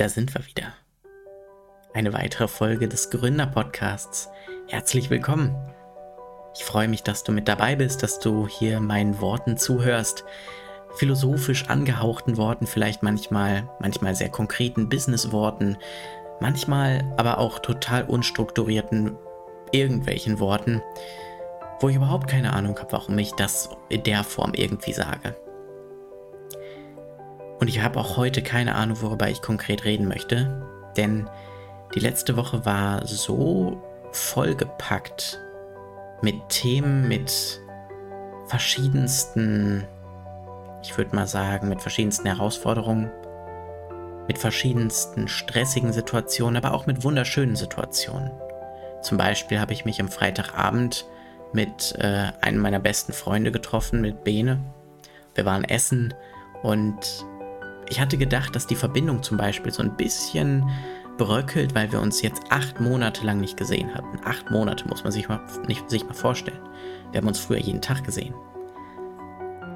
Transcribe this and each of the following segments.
da sind wir wieder. Eine weitere Folge des Gründer-Podcasts. Herzlich willkommen. Ich freue mich, dass du mit dabei bist, dass du hier meinen Worten zuhörst. Philosophisch angehauchten Worten, vielleicht manchmal, manchmal sehr konkreten Business-Worten, manchmal aber auch total unstrukturierten irgendwelchen Worten, wo ich überhaupt keine Ahnung habe, warum ich das in der Form irgendwie sage. Und ich habe auch heute keine Ahnung, worüber ich konkret reden möchte, denn die letzte Woche war so vollgepackt mit Themen, mit verschiedensten, ich würde mal sagen, mit verschiedensten Herausforderungen, mit verschiedensten stressigen Situationen, aber auch mit wunderschönen Situationen. Zum Beispiel habe ich mich am Freitagabend mit äh, einem meiner besten Freunde getroffen, mit Bene. Wir waren essen und ich hatte gedacht, dass die Verbindung zum Beispiel so ein bisschen bröckelt, weil wir uns jetzt acht Monate lang nicht gesehen hatten. Acht Monate muss man sich mal, nicht, sich mal vorstellen. Wir haben uns früher jeden Tag gesehen.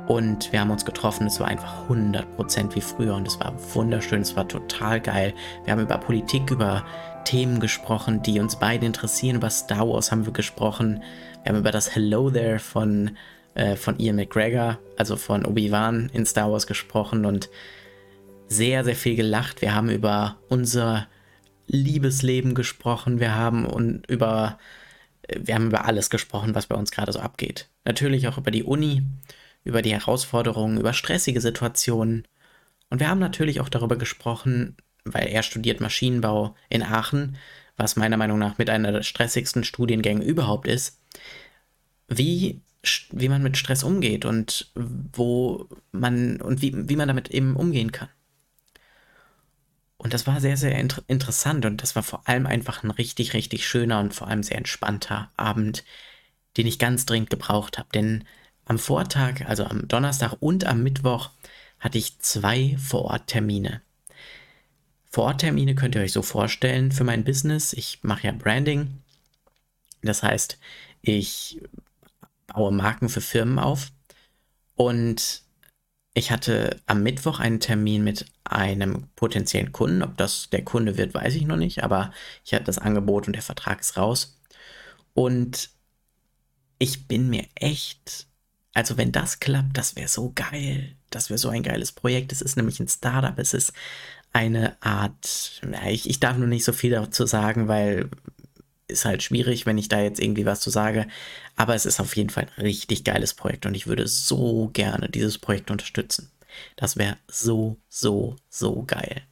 Und wir haben uns getroffen, es war einfach 100% wie früher und es war wunderschön, es war total geil. Wir haben über Politik, über Themen gesprochen, die uns beide interessieren. Über Star Wars haben wir gesprochen. Wir haben über das Hello There von, äh, von Ian McGregor, also von Obi-Wan in Star Wars gesprochen und sehr, sehr viel gelacht. Wir haben über unser Liebesleben gesprochen. Wir haben und über, wir haben über alles gesprochen, was bei uns gerade so abgeht. Natürlich auch über die Uni, über die Herausforderungen, über stressige Situationen. Und wir haben natürlich auch darüber gesprochen, weil er studiert Maschinenbau in Aachen, was meiner Meinung nach mit einer der stressigsten Studiengänge überhaupt ist, wie, wie man mit Stress umgeht und wo man und wie, wie man damit eben umgehen kann. Und das war sehr, sehr inter interessant und das war vor allem einfach ein richtig, richtig schöner und vor allem sehr entspannter Abend, den ich ganz dringend gebraucht habe. Denn am Vortag, also am Donnerstag und am Mittwoch, hatte ich zwei Vororttermine. Vororttermine könnt ihr euch so vorstellen für mein Business. Ich mache ja Branding. Das heißt, ich baue Marken für Firmen auf und ich hatte am Mittwoch einen Termin mit einem potenziellen Kunden. Ob das der Kunde wird, weiß ich noch nicht, aber ich hatte das Angebot und der Vertrag ist raus. Und ich bin mir echt, also wenn das klappt, das wäre so geil. Das wäre so ein geiles Projekt. Es ist nämlich ein Startup. Es ist eine Art, ich, ich darf nur nicht so viel dazu sagen, weil ist halt schwierig, wenn ich da jetzt irgendwie was zu sage. Aber es ist auf jeden Fall ein richtig geiles Projekt und ich würde so gerne dieses Projekt unterstützen. Das wäre so, so, so geil.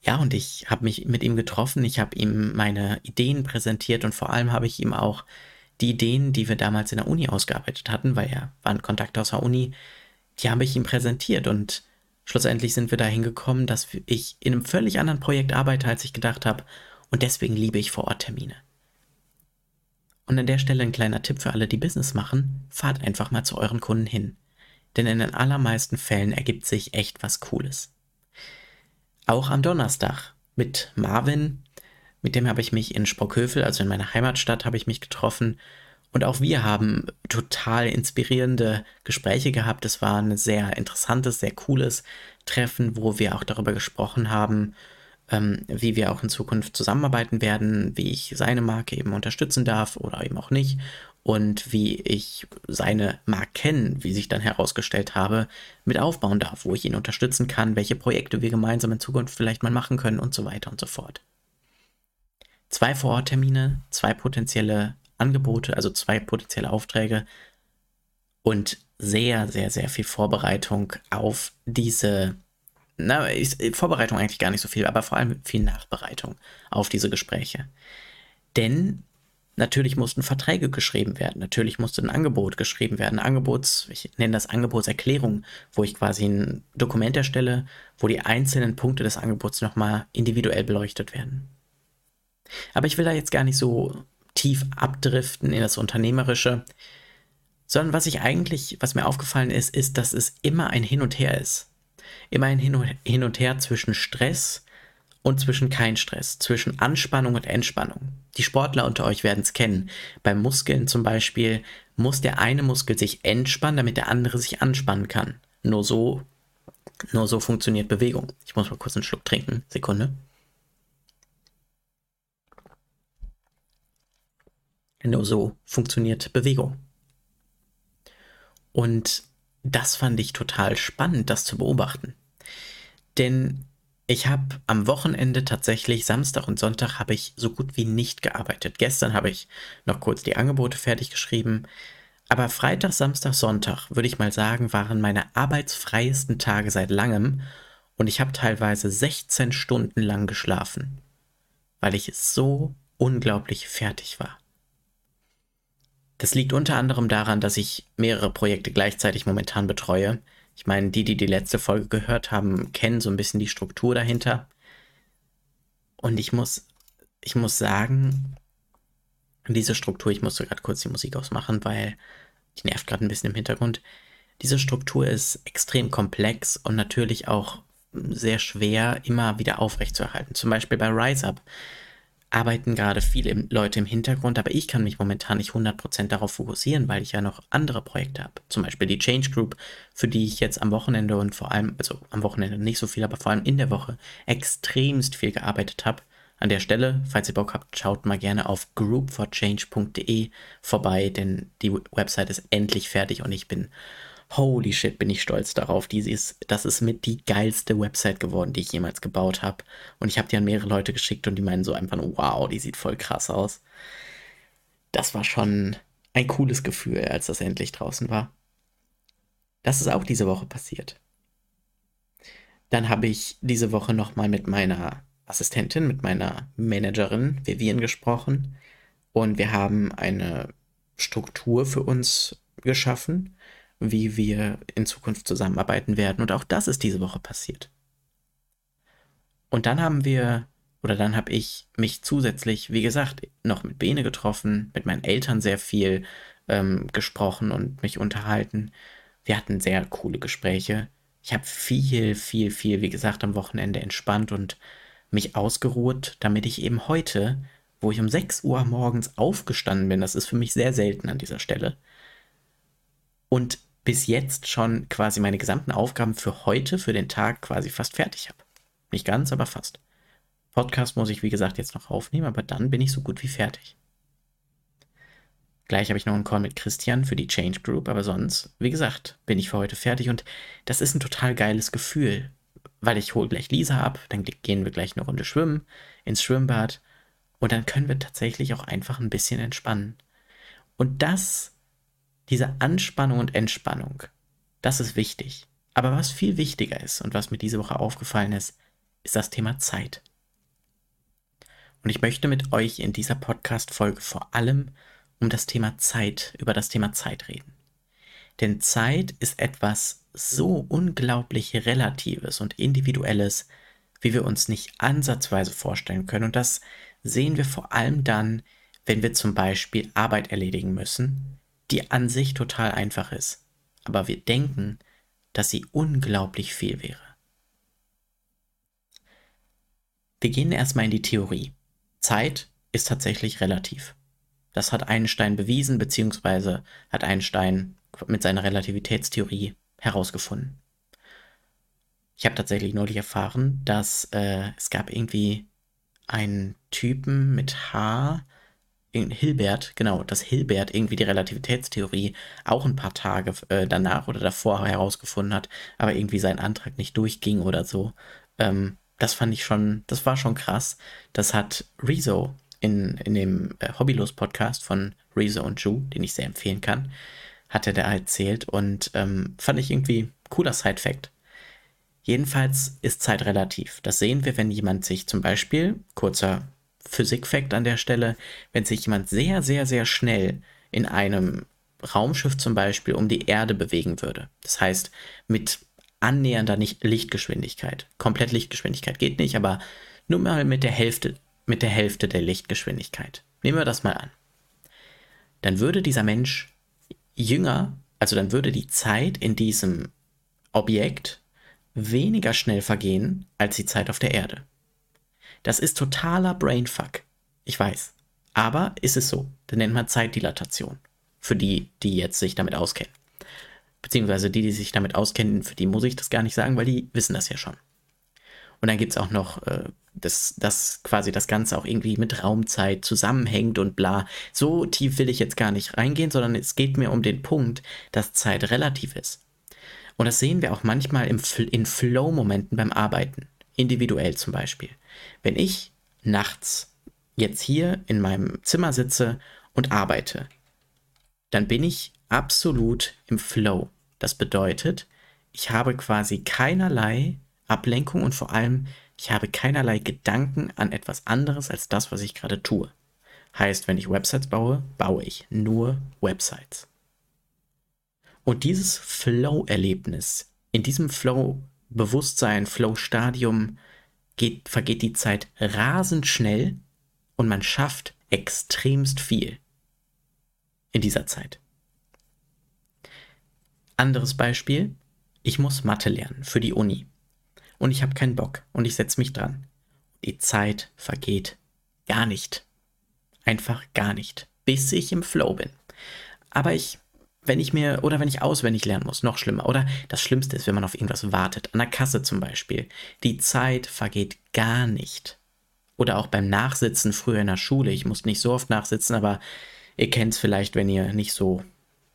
Ja, und ich habe mich mit ihm getroffen, ich habe ihm meine Ideen präsentiert und vor allem habe ich ihm auch die Ideen, die wir damals in der Uni ausgearbeitet hatten, weil er war ein Kontakt aus der Uni, die habe ich ihm präsentiert und schlussendlich sind wir dahin gekommen, dass ich in einem völlig anderen Projekt arbeite, als ich gedacht habe und deswegen liebe ich Vororttermine. Und an der Stelle ein kleiner Tipp für alle, die Business machen, fahrt einfach mal zu euren Kunden hin. Denn in den allermeisten Fällen ergibt sich echt was Cooles. Auch am Donnerstag mit Marvin, mit dem habe ich mich in Sprockhövel, also in meiner Heimatstadt, habe ich mich getroffen. Und auch wir haben total inspirierende Gespräche gehabt. Es war ein sehr interessantes, sehr cooles Treffen, wo wir auch darüber gesprochen haben, ähm, wie wir auch in Zukunft zusammenarbeiten werden, wie ich seine Marke eben unterstützen darf oder eben auch nicht und wie ich seine Marken, wie sich dann herausgestellt habe, mit aufbauen darf, wo ich ihn unterstützen kann, welche Projekte wir gemeinsam in Zukunft vielleicht mal machen können und so weiter und so fort. Zwei Vororttermine, zwei potenzielle Angebote, also zwei potenzielle Aufträge und sehr, sehr, sehr viel Vorbereitung auf diese na, ist, Vorbereitung eigentlich gar nicht so viel, aber vor allem viel Nachbereitung auf diese Gespräche. Denn natürlich mussten Verträge geschrieben werden, natürlich musste ein Angebot geschrieben werden, Angebots, ich nenne das Angebotserklärung, wo ich quasi ein Dokument erstelle, wo die einzelnen Punkte des Angebots nochmal individuell beleuchtet werden. Aber ich will da jetzt gar nicht so tief abdriften in das Unternehmerische, sondern was ich eigentlich, was mir aufgefallen ist, ist, dass es immer ein Hin und Her ist immer ein Hin und Her zwischen Stress und zwischen kein Stress, zwischen Anspannung und Entspannung. Die Sportler unter euch werden es kennen. Beim Muskeln zum Beispiel muss der eine Muskel sich entspannen, damit der andere sich anspannen kann. Nur so Nur so funktioniert Bewegung. Ich muss mal kurz einen Schluck trinken. Sekunde. Nur so funktioniert Bewegung. Und das fand ich total spannend, das zu beobachten. Denn ich habe am Wochenende tatsächlich, Samstag und Sonntag, habe ich so gut wie nicht gearbeitet. Gestern habe ich noch kurz die Angebote fertig geschrieben. Aber Freitag, Samstag, Sonntag, würde ich mal sagen, waren meine arbeitsfreiesten Tage seit langem. Und ich habe teilweise 16 Stunden lang geschlafen, weil ich so unglaublich fertig war. Das liegt unter anderem daran, dass ich mehrere Projekte gleichzeitig momentan betreue ich meine, die, die die letzte Folge gehört haben, kennen so ein bisschen die Struktur dahinter. Und ich muss, ich muss sagen, diese Struktur, ich musste gerade kurz die Musik ausmachen, weil die nervt gerade ein bisschen im Hintergrund. Diese Struktur ist extrem komplex und natürlich auch sehr schwer immer wieder aufrechtzuerhalten. Zum Beispiel bei RiseUp arbeiten gerade viele Leute im Hintergrund, aber ich kann mich momentan nicht 100% darauf fokussieren, weil ich ja noch andere Projekte habe. Zum Beispiel die Change Group, für die ich jetzt am Wochenende und vor allem, also am Wochenende nicht so viel, aber vor allem in der Woche extremst viel gearbeitet habe. An der Stelle, falls ihr Bock habt, schaut mal gerne auf groupforchange.de vorbei, denn die Website ist endlich fertig und ich bin holy shit, bin ich stolz darauf. Die ist, das ist mit die geilste Website geworden, die ich jemals gebaut habe. Und ich habe die an mehrere Leute geschickt und die meinen so einfach, wow, die sieht voll krass aus. Das war schon ein cooles Gefühl, als das endlich draußen war. Das ist auch diese Woche passiert. Dann habe ich diese Woche nochmal mit meiner Assistentin, mit meiner Managerin Vivian gesprochen und wir haben eine Struktur für uns geschaffen, wie wir in Zukunft zusammenarbeiten werden. Und auch das ist diese Woche passiert. Und dann haben wir, oder dann habe ich mich zusätzlich, wie gesagt, noch mit Bene getroffen, mit meinen Eltern sehr viel ähm, gesprochen und mich unterhalten. Wir hatten sehr coole Gespräche. Ich habe viel, viel, viel, wie gesagt, am Wochenende entspannt und mich ausgeruht, damit ich eben heute, wo ich um 6 Uhr morgens aufgestanden bin, das ist für mich sehr selten an dieser Stelle, und bis jetzt schon quasi meine gesamten Aufgaben für heute, für den Tag quasi fast fertig habe. Nicht ganz, aber fast. Podcast muss ich, wie gesagt, jetzt noch aufnehmen, aber dann bin ich so gut wie fertig. Gleich habe ich noch einen Call mit Christian für die Change Group, aber sonst, wie gesagt, bin ich für heute fertig und das ist ein total geiles Gefühl, weil ich hole gleich Lisa ab, dann gehen wir gleich eine Runde schwimmen ins Schwimmbad und dann können wir tatsächlich auch einfach ein bisschen entspannen. Und das diese Anspannung und Entspannung, das ist wichtig. Aber was viel wichtiger ist und was mir diese Woche aufgefallen ist, ist das Thema Zeit. Und ich möchte mit euch in dieser Podcast-Folge vor allem um das Thema Zeit, über das Thema Zeit reden. Denn Zeit ist etwas so unglaublich Relatives und Individuelles, wie wir uns nicht ansatzweise vorstellen können. Und das sehen wir vor allem dann, wenn wir zum Beispiel Arbeit erledigen müssen, die an sich total einfach ist, aber wir denken, dass sie unglaublich viel wäre. Wir gehen erstmal in die Theorie. Zeit ist tatsächlich relativ. Das hat Einstein bewiesen, beziehungsweise hat Einstein mit seiner Relativitätstheorie herausgefunden. Ich habe tatsächlich neulich erfahren, dass äh, es gab irgendwie einen Typen mit H, Hilbert, genau, dass Hilbert irgendwie die Relativitätstheorie auch ein paar Tage äh, danach oder davor herausgefunden hat, aber irgendwie sein Antrag nicht durchging oder so. Ähm, das fand ich schon, das war schon krass. Das hat Rezo in, in dem äh, Hobbylos-Podcast von Rezo und Ju, den ich sehr empfehlen kann, hat er da erzählt und ähm, fand ich irgendwie cooler Side-Fact. Jedenfalls ist Zeit relativ. Das sehen wir, wenn jemand sich zum Beispiel, kurzer Physik-Fact an der Stelle, wenn sich jemand sehr, sehr, sehr schnell in einem Raumschiff zum Beispiel um die Erde bewegen würde. Das heißt, mit annähernder Lichtgeschwindigkeit. Komplett Lichtgeschwindigkeit geht nicht, aber nur mal mit der Hälfte, mit der Hälfte der Lichtgeschwindigkeit. Nehmen wir das mal an. Dann würde dieser Mensch jünger, also dann würde die Zeit in diesem Objekt weniger schnell vergehen als die Zeit auf der Erde. Das ist totaler Brainfuck. Ich weiß. Aber ist es so. Das nennt man Zeitdilatation. Für die, die jetzt sich damit auskennen. Beziehungsweise die, die sich damit auskennen, für die muss ich das gar nicht sagen, weil die wissen das ja schon. Und dann gibt es auch noch, äh, dass, dass quasi das Ganze auch irgendwie mit Raumzeit zusammenhängt und bla. So tief will ich jetzt gar nicht reingehen, sondern es geht mir um den Punkt, dass Zeit relativ ist. Und das sehen wir auch manchmal im, in Flow-Momenten beim Arbeiten, individuell zum Beispiel. Wenn ich nachts jetzt hier in meinem Zimmer sitze und arbeite, dann bin ich absolut im Flow. Das bedeutet, ich habe quasi keinerlei Ablenkung und vor allem, ich habe keinerlei Gedanken an etwas anderes als das, was ich gerade tue. Heißt, wenn ich Websites baue, baue ich nur Websites. Und dieses Flow-Erlebnis, in diesem Flow-Bewusstsein, Flow-Stadium geht, vergeht die Zeit rasend schnell und man schafft extremst viel in dieser Zeit. Anderes Beispiel, ich muss Mathe lernen für die Uni. Und ich habe keinen Bock und ich setze mich dran. Die Zeit vergeht gar nicht. Einfach gar nicht, bis ich im Flow bin. Aber ich, wenn ich mir, oder wenn ich auswendig lernen muss, noch schlimmer. Oder das Schlimmste ist, wenn man auf irgendwas wartet, an der Kasse zum Beispiel. Die Zeit vergeht gar nicht. Oder auch beim Nachsitzen früher in der Schule. Ich musste nicht so oft nachsitzen, aber ihr kennt es vielleicht, wenn ihr nicht so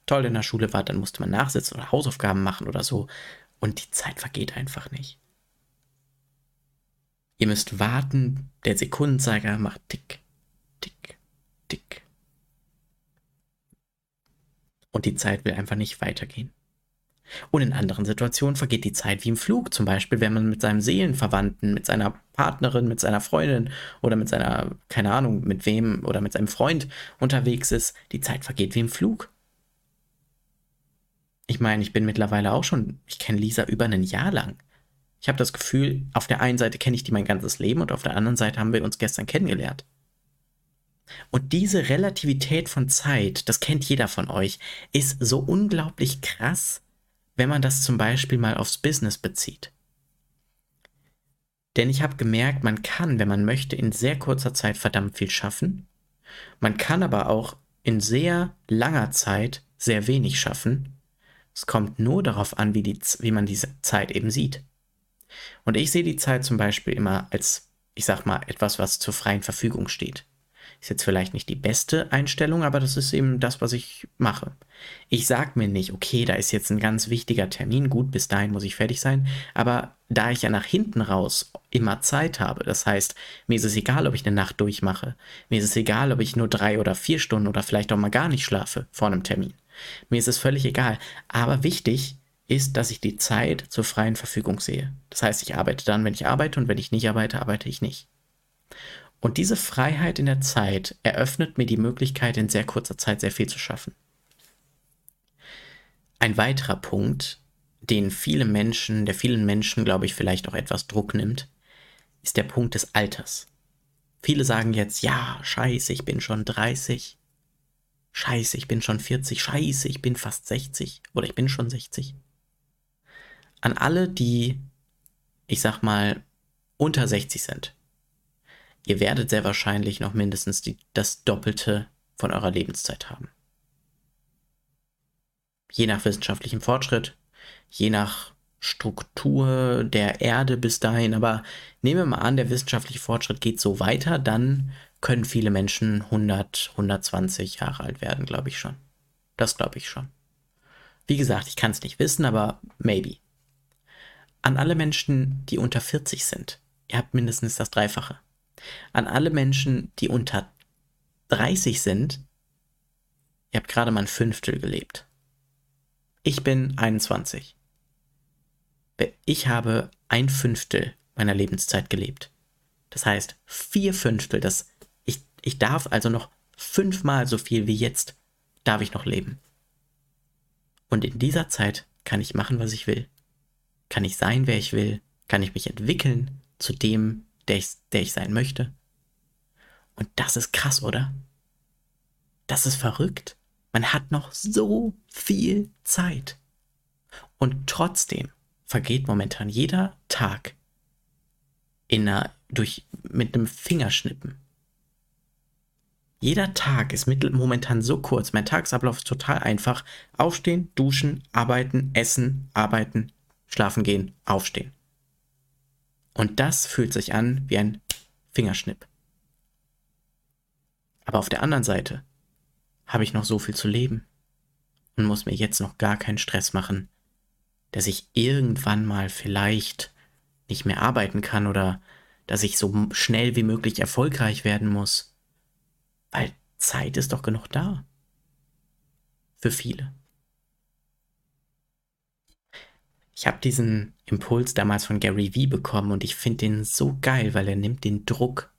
toll in der Schule wart, dann musste man nachsitzen oder Hausaufgaben machen oder so. Und die Zeit vergeht einfach nicht. Ihr müsst warten, der Sekundenzeiger macht tick, tick, tick. Und die Zeit will einfach nicht weitergehen. Und in anderen Situationen vergeht die Zeit wie im Flug, zum Beispiel, wenn man mit seinem Seelenverwandten, mit seiner Partnerin, mit seiner Freundin oder mit seiner, keine Ahnung, mit wem oder mit seinem Freund unterwegs ist. Die Zeit vergeht wie im Flug. Ich meine, ich bin mittlerweile auch schon, ich kenne Lisa über ein Jahr lang. Ich habe das Gefühl, auf der einen Seite kenne ich die mein ganzes Leben und auf der anderen Seite haben wir uns gestern kennengelernt. Und diese Relativität von Zeit, das kennt jeder von euch, ist so unglaublich krass, wenn man das zum Beispiel mal aufs Business bezieht. Denn ich habe gemerkt, man kann, wenn man möchte, in sehr kurzer Zeit verdammt viel schaffen. Man kann aber auch in sehr langer Zeit sehr wenig schaffen. Es kommt nur darauf an, wie, die, wie man diese Zeit eben sieht. Und ich sehe die Zeit zum Beispiel immer als, ich sag mal, etwas, was zur freien Verfügung steht. Ist jetzt vielleicht nicht die beste Einstellung, aber das ist eben das, was ich mache. Ich sag mir nicht, okay, da ist jetzt ein ganz wichtiger Termin, gut, bis dahin muss ich fertig sein, aber da ich ja nach hinten raus immer Zeit habe, das heißt, mir ist es egal, ob ich eine Nacht durchmache, mir ist es egal, ob ich nur drei oder vier Stunden oder vielleicht auch mal gar nicht schlafe vor einem Termin. Mir ist es völlig egal. Aber wichtig ist, dass ich die Zeit zur freien Verfügung sehe. Das heißt, ich arbeite dann, wenn ich arbeite und wenn ich nicht arbeite, arbeite ich nicht. Und diese Freiheit in der Zeit eröffnet mir die Möglichkeit, in sehr kurzer Zeit sehr viel zu schaffen. Ein weiterer Punkt, den viele Menschen, der vielen Menschen, glaube ich, vielleicht auch etwas Druck nimmt, ist der Punkt des Alters. Viele sagen jetzt, ja, scheiße, ich bin schon 30. Scheiße, ich bin schon 40. Scheiße, ich bin fast 60. Oder ich bin schon 60. An alle, die, ich sag mal, unter 60 sind. Ihr werdet sehr wahrscheinlich noch mindestens die, das Doppelte von eurer Lebenszeit haben. Je nach wissenschaftlichem Fortschritt, je nach Struktur der Erde bis dahin, aber nehmen wir mal an, der wissenschaftliche Fortschritt geht so weiter, dann können viele Menschen 100, 120 Jahre alt werden, glaube ich schon. Das glaube ich schon. Wie gesagt, ich kann es nicht wissen, aber maybe. An alle Menschen, die unter 40 sind, ihr habt mindestens das Dreifache. An alle Menschen, die unter 30 sind, ihr habt gerade mal ein Fünftel gelebt. Ich bin 21. Ich habe ein Fünftel meiner Lebenszeit gelebt. Das heißt, vier Fünftel, das ich darf also noch fünfmal so viel wie jetzt, darf ich noch leben. Und in dieser Zeit kann ich machen, was ich will. Kann ich sein, wer ich will. Kann ich mich entwickeln zu dem, der ich, der ich sein möchte. Und das ist krass, oder? Das ist verrückt. Man hat noch so viel Zeit. Und trotzdem vergeht momentan jeder Tag in einer, durch, mit einem Fingerschnippen. Jeder Tag ist momentan so kurz. Mein Tagesablauf ist total einfach. Aufstehen, duschen, arbeiten, essen, arbeiten, schlafen gehen, aufstehen. Und das fühlt sich an wie ein Fingerschnipp. Aber auf der anderen Seite habe ich noch so viel zu leben und muss mir jetzt noch gar keinen Stress machen, dass ich irgendwann mal vielleicht nicht mehr arbeiten kann oder dass ich so schnell wie möglich erfolgreich werden muss. Weil Zeit ist doch genug da. Für viele. Ich habe diesen Impuls damals von Gary Vee bekommen und ich finde den so geil, weil er nimmt den Druck.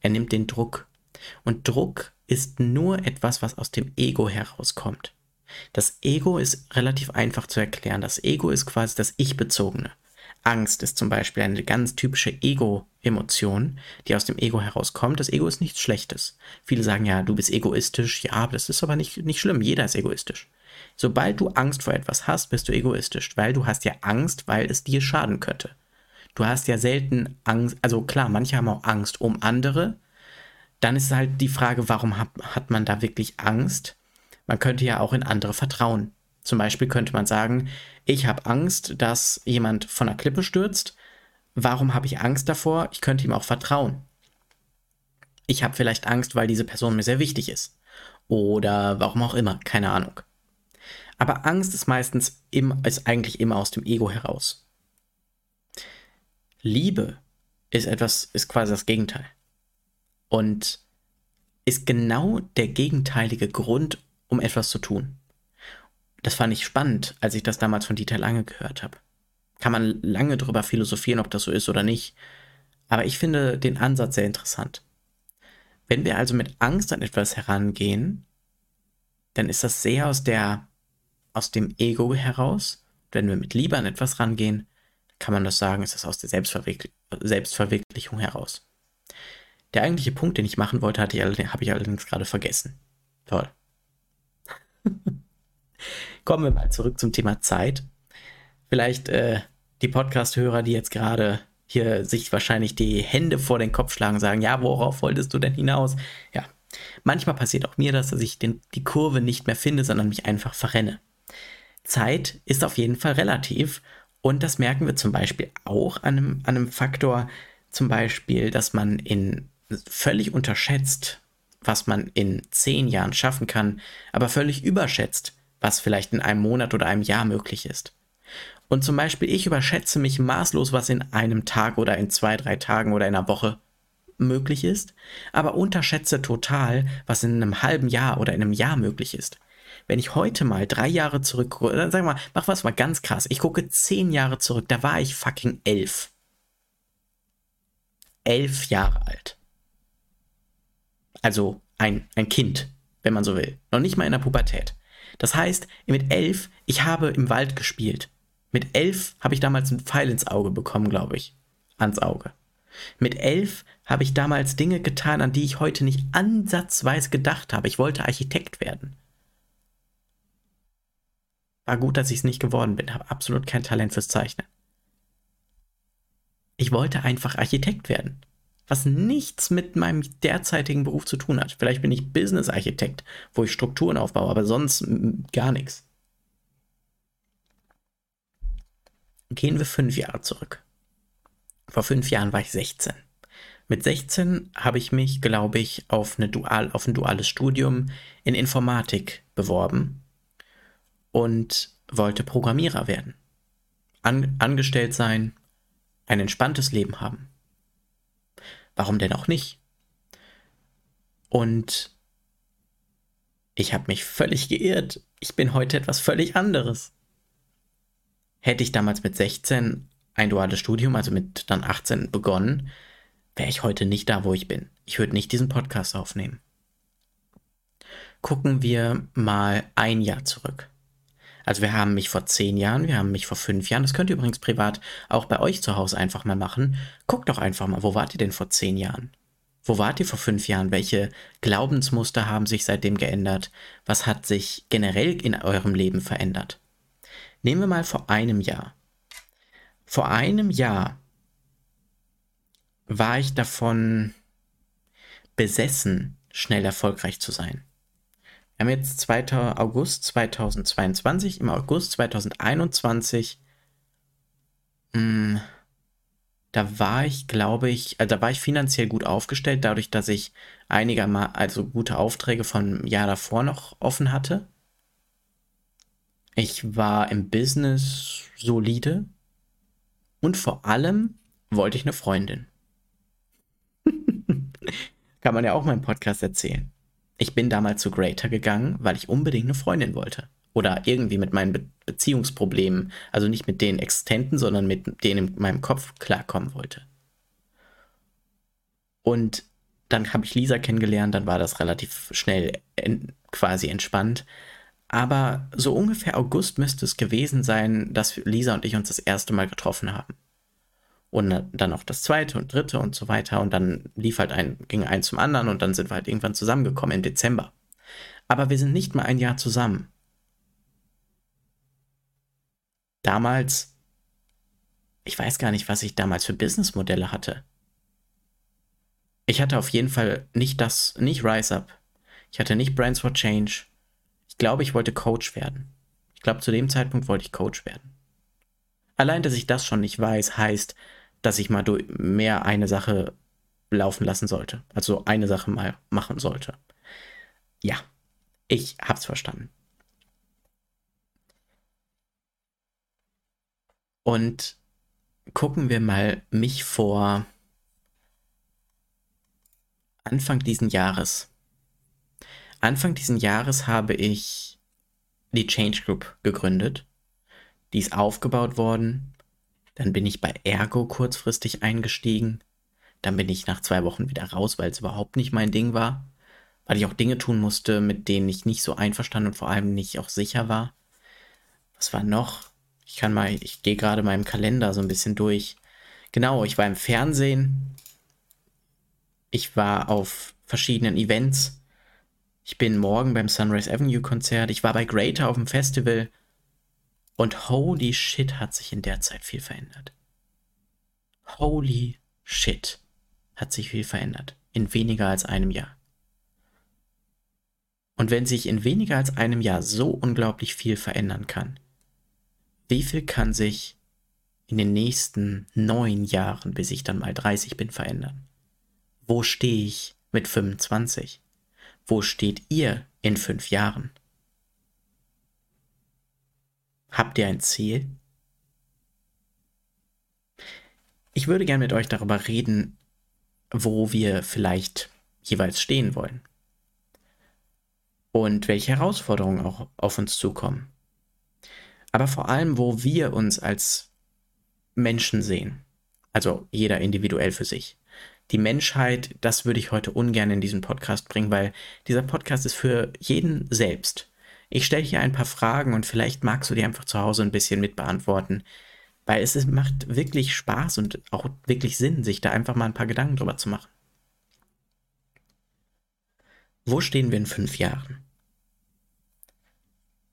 Er nimmt den Druck. Und Druck ist nur etwas, was aus dem Ego herauskommt. Das Ego ist relativ einfach zu erklären. Das Ego ist quasi das Ich-Bezogene. Angst ist zum Beispiel eine ganz typische Ego-Emotion, die aus dem Ego herauskommt. Das Ego ist nichts Schlechtes. Viele sagen ja, du bist egoistisch. Ja, das ist aber nicht, nicht schlimm. Jeder ist egoistisch. Sobald du Angst vor etwas hast, bist du egoistisch, weil du hast ja Angst, weil es dir schaden könnte. Du hast ja selten Angst, also klar, manche haben auch Angst um andere. Dann ist halt die Frage, warum hat, hat man da wirklich Angst? Man könnte ja auch in andere vertrauen. Zum Beispiel könnte man sagen, ich habe Angst, dass jemand von der Klippe stürzt. Warum habe ich Angst davor? Ich könnte ihm auch vertrauen. Ich habe vielleicht Angst, weil diese Person mir sehr wichtig ist. Oder warum auch immer, keine Ahnung. Aber Angst ist meistens im, ist eigentlich immer aus dem Ego heraus. Liebe ist etwas, ist quasi das Gegenteil. Und ist genau der gegenteilige Grund, um etwas zu tun das fand ich spannend, als ich das damals von Dieter Lange gehört habe. Kann man lange darüber philosophieren, ob das so ist oder nicht. Aber ich finde den Ansatz sehr interessant. Wenn wir also mit Angst an etwas herangehen, dann ist das sehr aus der, aus dem Ego heraus. Wenn wir mit Liebe an etwas rangehen, kann man das sagen, ist das aus der Selbstverwirklich Selbstverwirklichung heraus. Der eigentliche Punkt, den ich machen wollte, ich habe ich allerdings gerade vergessen. Toll. Kommen wir mal zurück zum Thema Zeit. Vielleicht äh, die Podcast-Hörer, die jetzt gerade hier sich wahrscheinlich die Hände vor den Kopf schlagen, sagen, ja, worauf wolltest du denn hinaus? Ja, manchmal passiert auch mir das, dass ich den, die Kurve nicht mehr finde, sondern mich einfach verrenne. Zeit ist auf jeden Fall relativ und das merken wir zum Beispiel auch an einem, an einem Faktor, zum Beispiel, dass man in völlig unterschätzt, was man in zehn Jahren schaffen kann, aber völlig überschätzt, was vielleicht in einem Monat oder einem Jahr möglich ist. Und zum Beispiel, ich überschätze mich maßlos, was in einem Tag oder in zwei, drei Tagen oder in einer Woche möglich ist, aber unterschätze total, was in einem halben Jahr oder in einem Jahr möglich ist. Wenn ich heute mal drei Jahre zurück, dann sag mal, mach was mal ganz krass. Ich gucke zehn Jahre zurück, da war ich fucking elf. Elf Jahre alt. Also ein, ein Kind, wenn man so will. Noch nicht mal in der Pubertät. Das heißt, mit elf, ich habe im Wald gespielt. Mit elf habe ich damals einen Pfeil ins Auge bekommen, glaube ich. Ans Auge. Mit elf habe ich damals Dinge getan, an die ich heute nicht ansatzweise gedacht habe. Ich wollte Architekt werden. War gut, dass ich es nicht geworden bin. Habe absolut kein Talent fürs Zeichnen. Ich wollte einfach Architekt werden was nichts mit meinem derzeitigen Beruf zu tun hat. Vielleicht bin ich Business-Architekt, wo ich Strukturen aufbaue, aber sonst gar nichts. Gehen wir fünf Jahre zurück. Vor fünf Jahren war ich 16. Mit 16 habe ich mich, glaube ich, auf, eine Dual, auf ein duales Studium in Informatik beworben und wollte Programmierer werden. An, angestellt sein, ein entspanntes Leben haben. Warum denn auch nicht? Und ich habe mich völlig geirrt. Ich bin heute etwas völlig anderes. Hätte ich damals mit 16 ein duales Studium, also mit dann 18 begonnen, wäre ich heute nicht da, wo ich bin. Ich würde nicht diesen Podcast aufnehmen. Gucken wir mal ein Jahr zurück. Also wir haben mich vor zehn Jahren, wir haben mich vor fünf Jahren. Das könnt ihr übrigens privat auch bei euch zu Hause einfach mal machen. Guckt doch einfach mal, wo wart ihr denn vor zehn Jahren? Wo wart ihr vor fünf Jahren? Welche Glaubensmuster haben sich seitdem geändert? Was hat sich generell in eurem Leben verändert? Nehmen wir mal vor einem Jahr. Vor einem Jahr war ich davon besessen, schnell erfolgreich zu sein. Wir haben jetzt 2. August 2022. Im August 2021, mh, hm, da war ich, glaube ich, also da war ich finanziell gut aufgestellt, dadurch, dass ich einigermaßen, also gute Aufträge vom Jahr davor noch offen hatte. Ich war im Business solide und vor allem wollte ich eine Freundin. Kann man ja auch im Podcast erzählen. Ich bin damals zu Greater gegangen, weil ich unbedingt eine Freundin wollte. Oder irgendwie mit meinen Be Beziehungsproblemen, also nicht mit den Existenten, sondern mit denen in meinem Kopf klarkommen wollte. Und dann habe ich Lisa kennengelernt, dann war das relativ schnell quasi entspannt. Aber so ungefähr August müsste es gewesen sein, dass Lisa und ich uns das erste Mal getroffen haben. Und dann noch das zweite und dritte und so weiter. Und dann lief halt ein, ging eins zum anderen und dann sind wir halt irgendwann zusammengekommen im Dezember. Aber wir sind nicht mal ein Jahr zusammen. Damals, ich weiß gar nicht, was ich damals für Businessmodelle hatte. Ich hatte auf jeden Fall nicht das, nicht Rise Up. Ich hatte nicht Brands for Change. Ich glaube, ich wollte Coach werden. Ich glaube, zu dem Zeitpunkt wollte ich Coach werden. Allein, dass ich das schon nicht weiß, heißt, dass ich mal mehr eine Sache laufen lassen sollte. Also eine Sache mal machen sollte. Ja, ich hab's verstanden. Und gucken wir mal mich vor Anfang diesen Jahres. Anfang diesen Jahres habe ich die Change Group gegründet. Die ist aufgebaut worden dann bin ich bei Ergo kurzfristig eingestiegen. Dann bin ich nach zwei Wochen wieder raus, weil es überhaupt nicht mein Ding war. Weil ich auch Dinge tun musste, mit denen ich nicht so einverstanden und vor allem nicht auch sicher war. Was war noch? Ich kann mal, ich gehe gerade meinem Kalender so ein bisschen durch. Genau, ich war im Fernsehen. Ich war auf verschiedenen Events. Ich bin morgen beim Sunrise Avenue Konzert. Ich war bei Greater auf dem Festival. Und holy shit hat sich in der Zeit viel verändert. Holy shit hat sich viel verändert. In weniger als einem Jahr. Und wenn sich in weniger als einem Jahr so unglaublich viel verändern kann, wie viel kann sich in den nächsten neun Jahren, bis ich dann mal 30 bin, verändern? Wo stehe ich mit 25? Wo steht ihr in fünf Jahren? Habt ihr ein Ziel? Ich würde gerne mit euch darüber reden, wo wir vielleicht jeweils stehen wollen. Und welche Herausforderungen auch auf uns zukommen. Aber vor allem, wo wir uns als Menschen sehen. Also jeder individuell für sich. Die Menschheit, das würde ich heute ungern in diesen Podcast bringen, weil dieser Podcast ist für jeden selbst. Ich stelle hier ein paar Fragen und vielleicht magst du die einfach zu Hause ein bisschen mit beantworten, weil es macht wirklich Spaß und auch wirklich Sinn, sich da einfach mal ein paar Gedanken drüber zu machen. Wo stehen wir in fünf Jahren?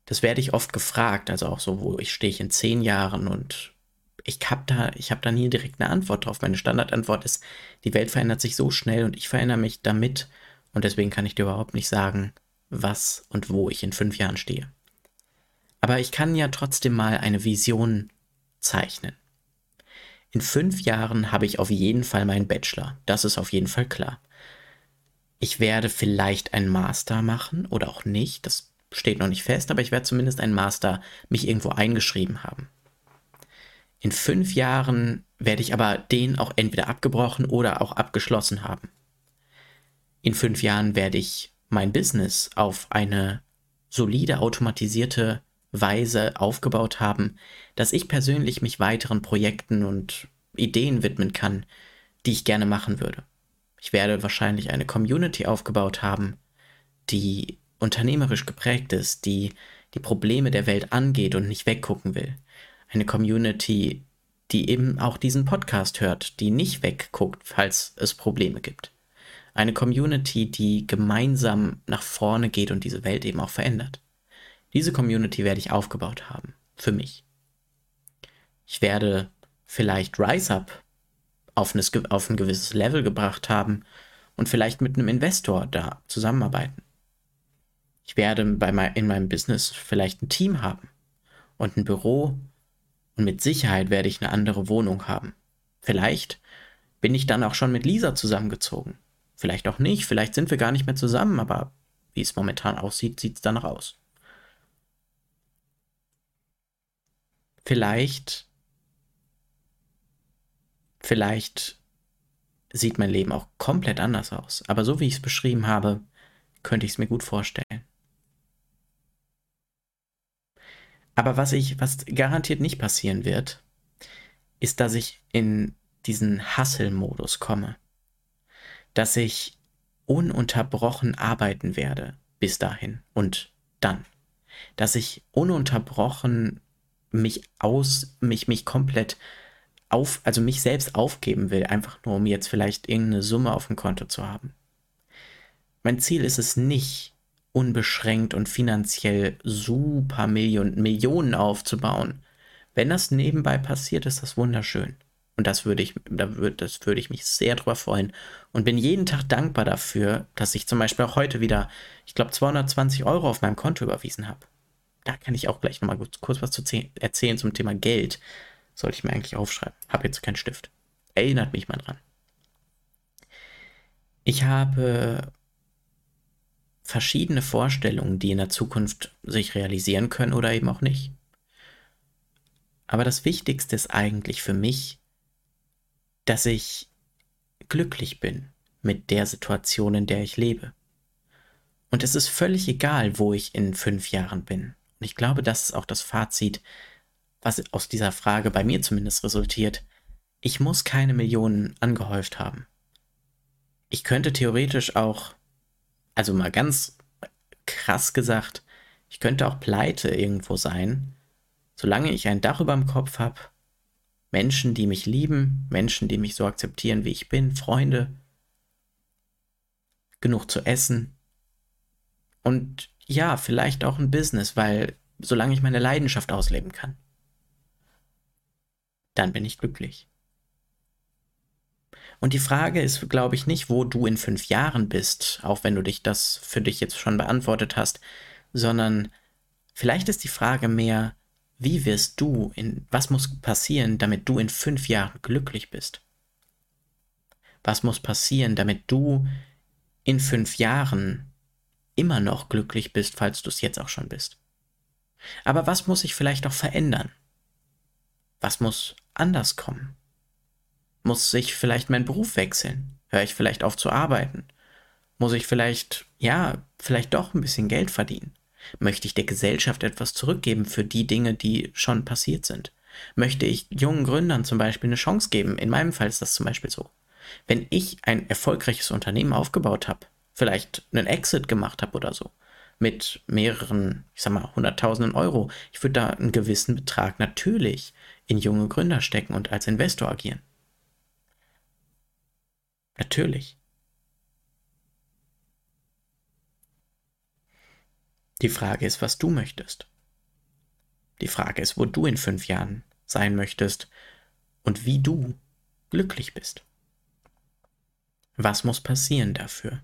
Das werde ich oft gefragt, also auch so, wo ich stehe ich in zehn Jahren und ich habe da, ich habe da nie direkt eine Antwort drauf. Meine Standardantwort ist, die Welt verändert sich so schnell und ich verändere mich damit und deswegen kann ich dir überhaupt nicht sagen, was und wo ich in fünf Jahren stehe. Aber ich kann ja trotzdem mal eine Vision zeichnen. In fünf Jahren habe ich auf jeden Fall meinen Bachelor. Das ist auf jeden Fall klar. Ich werde vielleicht einen Master machen oder auch nicht. Das steht noch nicht fest, aber ich werde zumindest einen Master mich irgendwo eingeschrieben haben. In fünf Jahren werde ich aber den auch entweder abgebrochen oder auch abgeschlossen haben. In fünf Jahren werde ich mein Business auf eine solide automatisierte Weise aufgebaut haben, dass ich persönlich mich weiteren Projekten und Ideen widmen kann, die ich gerne machen würde. Ich werde wahrscheinlich eine Community aufgebaut haben, die unternehmerisch geprägt ist, die die Probleme der Welt angeht und nicht weggucken will. Eine Community, die eben auch diesen Podcast hört, die nicht wegguckt, falls es Probleme gibt. Eine Community, die gemeinsam nach vorne geht und diese Welt eben auch verändert. Diese Community werde ich aufgebaut haben. Für mich. Ich werde vielleicht Rise Up auf, auf ein gewisses Level gebracht haben und vielleicht mit einem Investor da zusammenarbeiten. Ich werde bei mein, in meinem Business vielleicht ein Team haben und ein Büro und mit Sicherheit werde ich eine andere Wohnung haben. Vielleicht bin ich dann auch schon mit Lisa zusammengezogen. Vielleicht auch nicht, vielleicht sind wir gar nicht mehr zusammen, aber wie es momentan aussieht, sieht es danach aus. Vielleicht, vielleicht sieht mein Leben auch komplett anders aus. Aber so wie ich es beschrieben habe, könnte ich es mir gut vorstellen. Aber was ich, was garantiert nicht passieren wird, ist, dass ich in diesen Hustle-Modus komme. Dass ich ununterbrochen arbeiten werde bis dahin und dann. Dass ich ununterbrochen mich aus, mich, mich komplett auf, also mich selbst aufgeben will, einfach nur um jetzt vielleicht irgendeine Summe auf dem Konto zu haben. Mein Ziel ist es nicht, unbeschränkt und finanziell super Millionen, Millionen aufzubauen. Wenn das nebenbei passiert, ist das wunderschön. Und das würde ich, da würde, das würde ich mich sehr drüber freuen. Und bin jeden Tag dankbar dafür, dass ich zum Beispiel auch heute wieder, ich glaube, 220 Euro auf meinem Konto überwiesen habe. Da kann ich auch gleich nochmal kurz was zu erzählen zum Thema Geld. Sollte ich mir eigentlich aufschreiben. Habe jetzt keinen Stift. Erinnert mich mal dran. Ich habe verschiedene Vorstellungen, die in der Zukunft sich realisieren können oder eben auch nicht. Aber das Wichtigste ist eigentlich für mich, dass ich glücklich bin mit der Situation, in der ich lebe. Und es ist völlig egal, wo ich in fünf Jahren bin. Und ich glaube, das ist auch das Fazit, was aus dieser Frage bei mir zumindest resultiert. Ich muss keine Millionen angehäuft haben. Ich könnte theoretisch auch also mal ganz krass gesagt, ich könnte auch pleite irgendwo sein, solange ich ein Dach über dem Kopf habe, Menschen, die mich lieben, Menschen, die mich so akzeptieren, wie ich bin, Freunde, genug zu essen und ja, vielleicht auch ein Business, weil solange ich meine Leidenschaft ausleben kann, dann bin ich glücklich. Und die Frage ist, glaube ich, nicht, wo du in fünf Jahren bist, auch wenn du dich das für dich jetzt schon beantwortet hast, sondern vielleicht ist die Frage mehr, wie wirst du in, was muss passieren, damit du in fünf Jahren glücklich bist? Was muss passieren, damit du in fünf Jahren immer noch glücklich bist, falls du es jetzt auch schon bist? Aber was muss sich vielleicht auch verändern? Was muss anders kommen? Muss ich vielleicht meinen Beruf wechseln? Höre ich vielleicht auf zu arbeiten? Muss ich vielleicht, ja, vielleicht doch ein bisschen Geld verdienen? Möchte ich der Gesellschaft etwas zurückgeben für die Dinge, die schon passiert sind? Möchte ich jungen Gründern zum Beispiel eine Chance geben? In meinem Fall ist das zum Beispiel so. Wenn ich ein erfolgreiches Unternehmen aufgebaut habe, vielleicht einen Exit gemacht habe oder so, mit mehreren, ich sag mal, hunderttausenden Euro, ich würde da einen gewissen Betrag natürlich in junge Gründer stecken und als Investor agieren. Natürlich. Die Frage ist, was du möchtest. Die Frage ist, wo du in fünf Jahren sein möchtest und wie du glücklich bist. Was muss passieren dafür?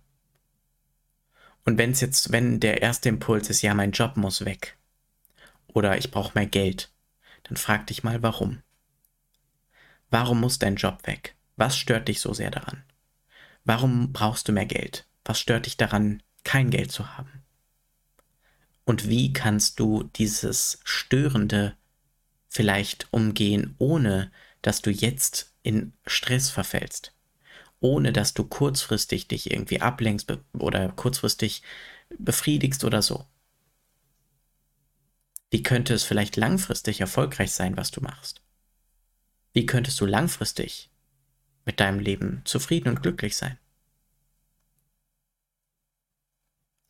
Und wenn es jetzt, wenn der erste Impuls ist, ja, mein Job muss weg oder ich brauche mehr Geld, dann frag dich mal, warum. Warum muss dein Job weg? Was stört dich so sehr daran? Warum brauchst du mehr Geld? Was stört dich daran, kein Geld zu haben? Und wie kannst du dieses Störende vielleicht umgehen, ohne dass du jetzt in Stress verfällst? Ohne dass du kurzfristig dich irgendwie ablenkst oder kurzfristig befriedigst oder so? Wie könnte es vielleicht langfristig erfolgreich sein, was du machst? Wie könntest du langfristig mit deinem Leben zufrieden und glücklich sein.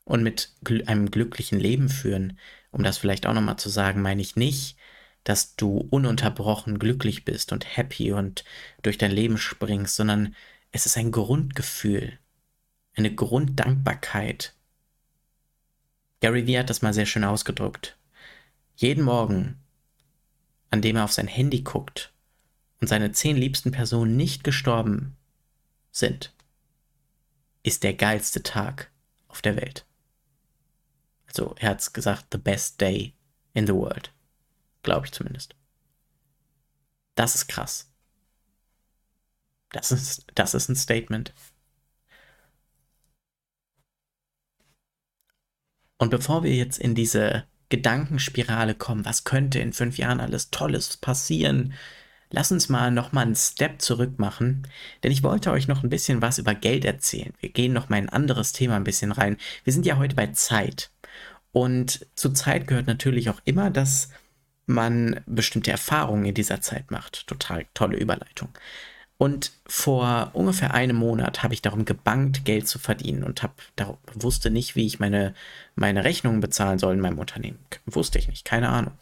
Und mit einem glücklichen Leben führen, um das vielleicht auch nochmal zu sagen, meine ich nicht, dass du ununterbrochen glücklich bist und happy und durch dein Leben springst, sondern es ist ein Grundgefühl, eine Grunddankbarkeit. Gary Vee hat das mal sehr schön ausgedrückt. Jeden Morgen, an dem er auf sein Handy guckt und seine zehn liebsten Personen nicht gestorben sind, ist der geilste Tag auf der Welt. Also er hat gesagt, the best day in the world. Glaube ich zumindest. Das ist krass. Das ist, das ist ein Statement. Und bevor wir jetzt in diese Gedankenspirale kommen, was könnte in fünf Jahren alles Tolles passieren, lass uns mal nochmal einen Step zurück machen, denn ich wollte euch noch ein bisschen was über Geld erzählen. Wir gehen noch mal in ein anderes Thema ein bisschen rein. Wir sind ja heute bei Zeit. Und zu Zeit gehört natürlich auch immer, dass man bestimmte Erfahrungen in dieser Zeit macht. Total tolle Überleitung. Und vor ungefähr einem Monat habe ich darum gebankt, Geld zu verdienen und hab, wusste nicht, wie ich meine, meine Rechnungen bezahlen soll in meinem Unternehmen. Wusste ich nicht, keine Ahnung.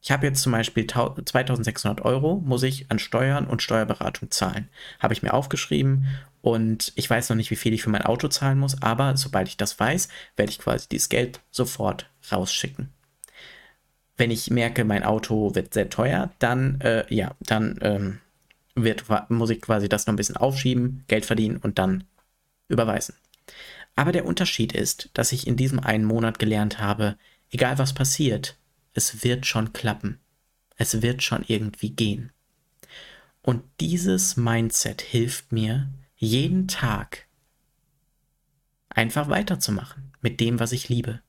Ich habe jetzt zum Beispiel 2600 Euro, muss ich an Steuern und Steuerberatung zahlen. Habe ich mir aufgeschrieben und ich weiß noch nicht, wie viel ich für mein Auto zahlen muss, aber sobald ich das weiß, werde ich quasi dieses Geld sofort rausschicken. Wenn ich merke, mein Auto wird sehr teuer, dann, äh, ja, dann ähm, wird, muss ich quasi das noch ein bisschen aufschieben, Geld verdienen und dann überweisen. Aber der Unterschied ist, dass ich in diesem einen Monat gelernt habe, egal was passiert, es wird schon klappen. Es wird schon irgendwie gehen. Und dieses Mindset hilft mir, jeden Tag einfach weiterzumachen mit dem, was ich liebe.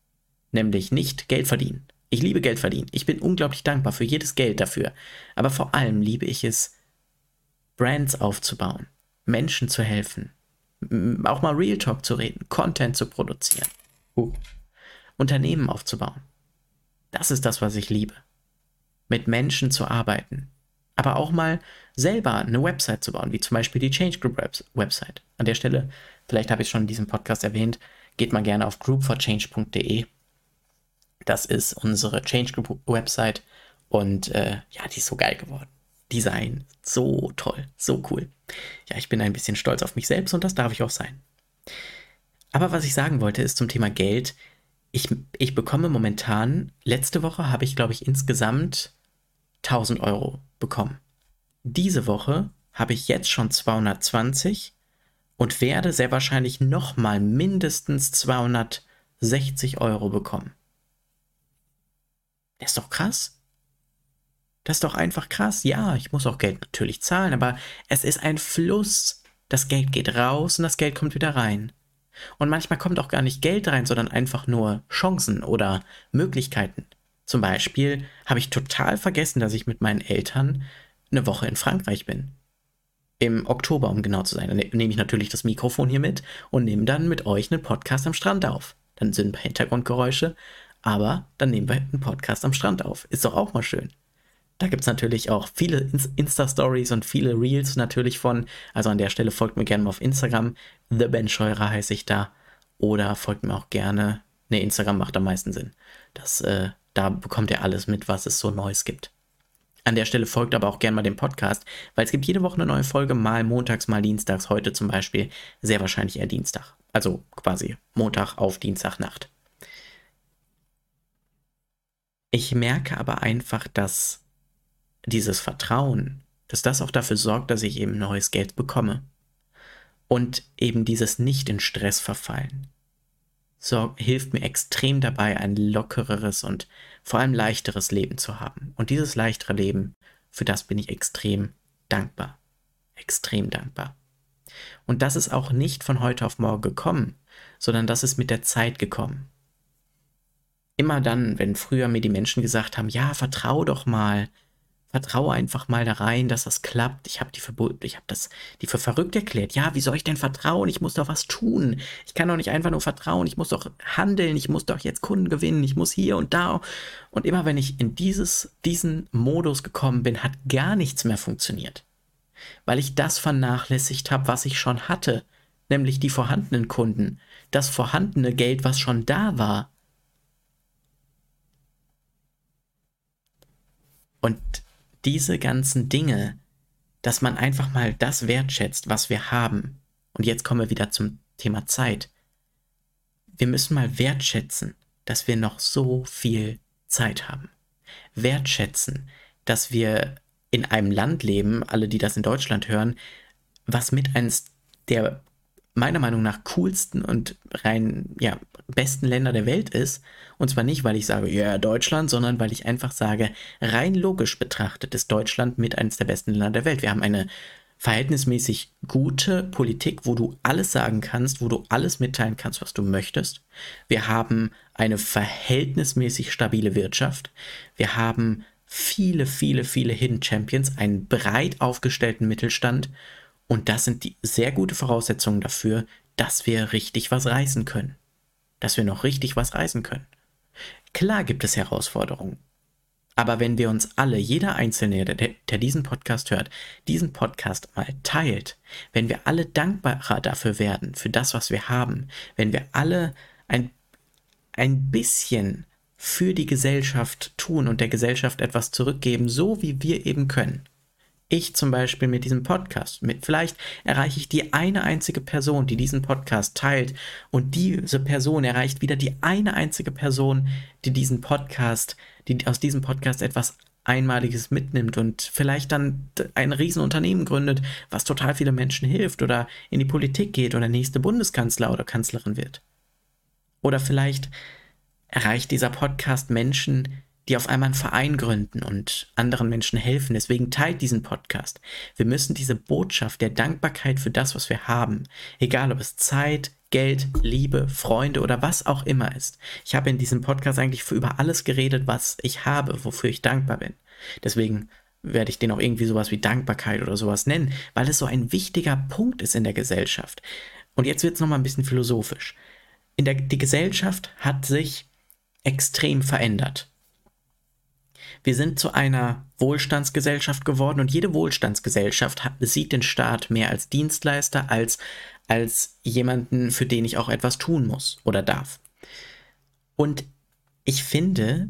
Nämlich nicht Geld verdienen. Ich liebe Geld verdienen. Ich bin unglaublich dankbar für jedes Geld dafür. Aber vor allem liebe ich es, Brands aufzubauen, Menschen zu helfen, auch mal Real Talk zu reden, Content zu produzieren, uh. Unternehmen aufzubauen. Das ist das, was ich liebe. Mit Menschen zu arbeiten. Aber auch mal selber eine Website zu bauen, wie zum Beispiel die Change Group Website. An der Stelle, vielleicht habe ich schon in diesem Podcast erwähnt, geht mal gerne auf groupforchange.de. Das ist unsere Change Group Website und äh, ja, die ist so geil geworden. Design, so toll, so cool. Ja, ich bin ein bisschen stolz auf mich selbst und das darf ich auch sein. Aber was ich sagen wollte, ist zum Thema Geld, ich, ich bekomme momentan, letzte Woche habe ich, glaube ich, insgesamt 1000 Euro bekommen. Diese Woche habe ich jetzt schon 220 und werde sehr wahrscheinlich nochmal mindestens 260 Euro bekommen. Das ist doch krass. Das ist doch einfach krass. Ja, ich muss auch Geld natürlich zahlen, aber es ist ein Fluss. Das Geld geht raus und das Geld kommt wieder rein. Und manchmal kommt auch gar nicht Geld rein, sondern einfach nur Chancen oder Möglichkeiten. Zum Beispiel habe ich total vergessen, dass ich mit meinen Eltern eine Woche in Frankreich bin. Im Oktober, um genau zu sein. Dann nehme ich natürlich das Mikrofon hier mit und nehme dann mit euch einen Podcast am Strand auf. Dann sind ein paar Hintergrundgeräusche, aber dann nehmen wir einen Podcast am Strand auf. Ist doch auch mal schön. Da gibt es natürlich auch viele Insta-Stories und viele Reels natürlich von. Also an der Stelle folgt mir gerne mal auf Instagram. The Ben Scheurer heiße ich da. Oder folgt mir auch gerne. Ne, Instagram macht am meisten Sinn. Das, äh, da bekommt ihr alles mit, was es so Neues gibt. An der Stelle folgt aber auch gerne mal dem Podcast, weil es gibt jede Woche eine neue Folge, mal montags, mal dienstags. Heute zum Beispiel sehr wahrscheinlich eher Dienstag. Also quasi Montag auf Dienstagnacht. Ich merke aber einfach, dass dieses Vertrauen, dass das auch dafür sorgt, dass ich eben neues Geld bekomme. Und eben dieses nicht in Stress verfallen. So hilft mir extrem dabei, ein lockereres und vor allem leichteres Leben zu haben. Und dieses leichtere Leben, für das bin ich extrem dankbar. Extrem dankbar. Und das ist auch nicht von heute auf morgen gekommen, sondern das ist mit der Zeit gekommen. Immer dann, wenn früher mir die Menschen gesagt haben, ja, vertrau doch mal, vertraue einfach mal da rein, dass das klappt. Ich habe die für, ich habe das die für verrückt erklärt. Ja, wie soll ich denn vertrauen? Ich muss doch was tun. Ich kann doch nicht einfach nur vertrauen. Ich muss doch handeln. Ich muss doch jetzt Kunden gewinnen. Ich muss hier und da. Und immer wenn ich in dieses, diesen Modus gekommen bin, hat gar nichts mehr funktioniert. Weil ich das vernachlässigt habe, was ich schon hatte. Nämlich die vorhandenen Kunden. Das vorhandene Geld, was schon da war. Und diese ganzen Dinge, dass man einfach mal das wertschätzt, was wir haben. Und jetzt kommen wir wieder zum Thema Zeit. Wir müssen mal wertschätzen, dass wir noch so viel Zeit haben. Wertschätzen, dass wir in einem Land leben, alle, die das in Deutschland hören, was mit eines der meiner Meinung nach coolsten und rein, ja, besten Länder der Welt ist. Und zwar nicht, weil ich sage, ja, yeah, Deutschland, sondern weil ich einfach sage, rein logisch betrachtet ist Deutschland mit eines der besten Länder der Welt. Wir haben eine verhältnismäßig gute Politik, wo du alles sagen kannst, wo du alles mitteilen kannst, was du möchtest. Wir haben eine verhältnismäßig stabile Wirtschaft. Wir haben viele, viele, viele Hidden Champions, einen breit aufgestellten Mittelstand. Und das sind die sehr gute Voraussetzungen dafür, dass wir richtig was reißen können. Dass wir noch richtig was reißen können. Klar gibt es Herausforderungen. Aber wenn wir uns alle, jeder Einzelne, der, der, diesen Podcast hört, diesen Podcast mal teilt, wenn wir alle dankbarer dafür werden, für das, was wir haben, wenn wir alle ein, ein bisschen für die Gesellschaft tun und der Gesellschaft etwas zurückgeben, so wie wir eben können, ich zum Beispiel mit diesem Podcast, mit, vielleicht erreiche ich die eine einzige Person, die diesen Podcast teilt und diese Person erreicht wieder die eine einzige Person, die diesen Podcast, die aus diesem Podcast etwas Einmaliges mitnimmt und vielleicht dann ein Riesenunternehmen gründet, was total viele Menschen hilft oder in die Politik geht oder nächste Bundeskanzler oder Kanzlerin wird. Oder vielleicht erreicht dieser Podcast Menschen, die auf einmal einen Verein gründen und anderen Menschen helfen. Deswegen teilt diesen Podcast. Wir müssen diese Botschaft der Dankbarkeit für das, was wir haben, egal ob es Zeit, Geld, Liebe, Freunde oder was auch immer ist. Ich habe in diesem Podcast eigentlich über alles geredet, was ich habe, wofür ich dankbar bin. Deswegen werde ich den auch irgendwie sowas wie Dankbarkeit oder sowas nennen, weil es so ein wichtiger Punkt ist in der Gesellschaft. Und jetzt wird es nochmal ein bisschen philosophisch. In der, die Gesellschaft hat sich extrem verändert. Wir sind zu einer Wohlstandsgesellschaft geworden und jede Wohlstandsgesellschaft hat, sieht den Staat mehr als Dienstleister, als, als jemanden, für den ich auch etwas tun muss oder darf. Und ich finde,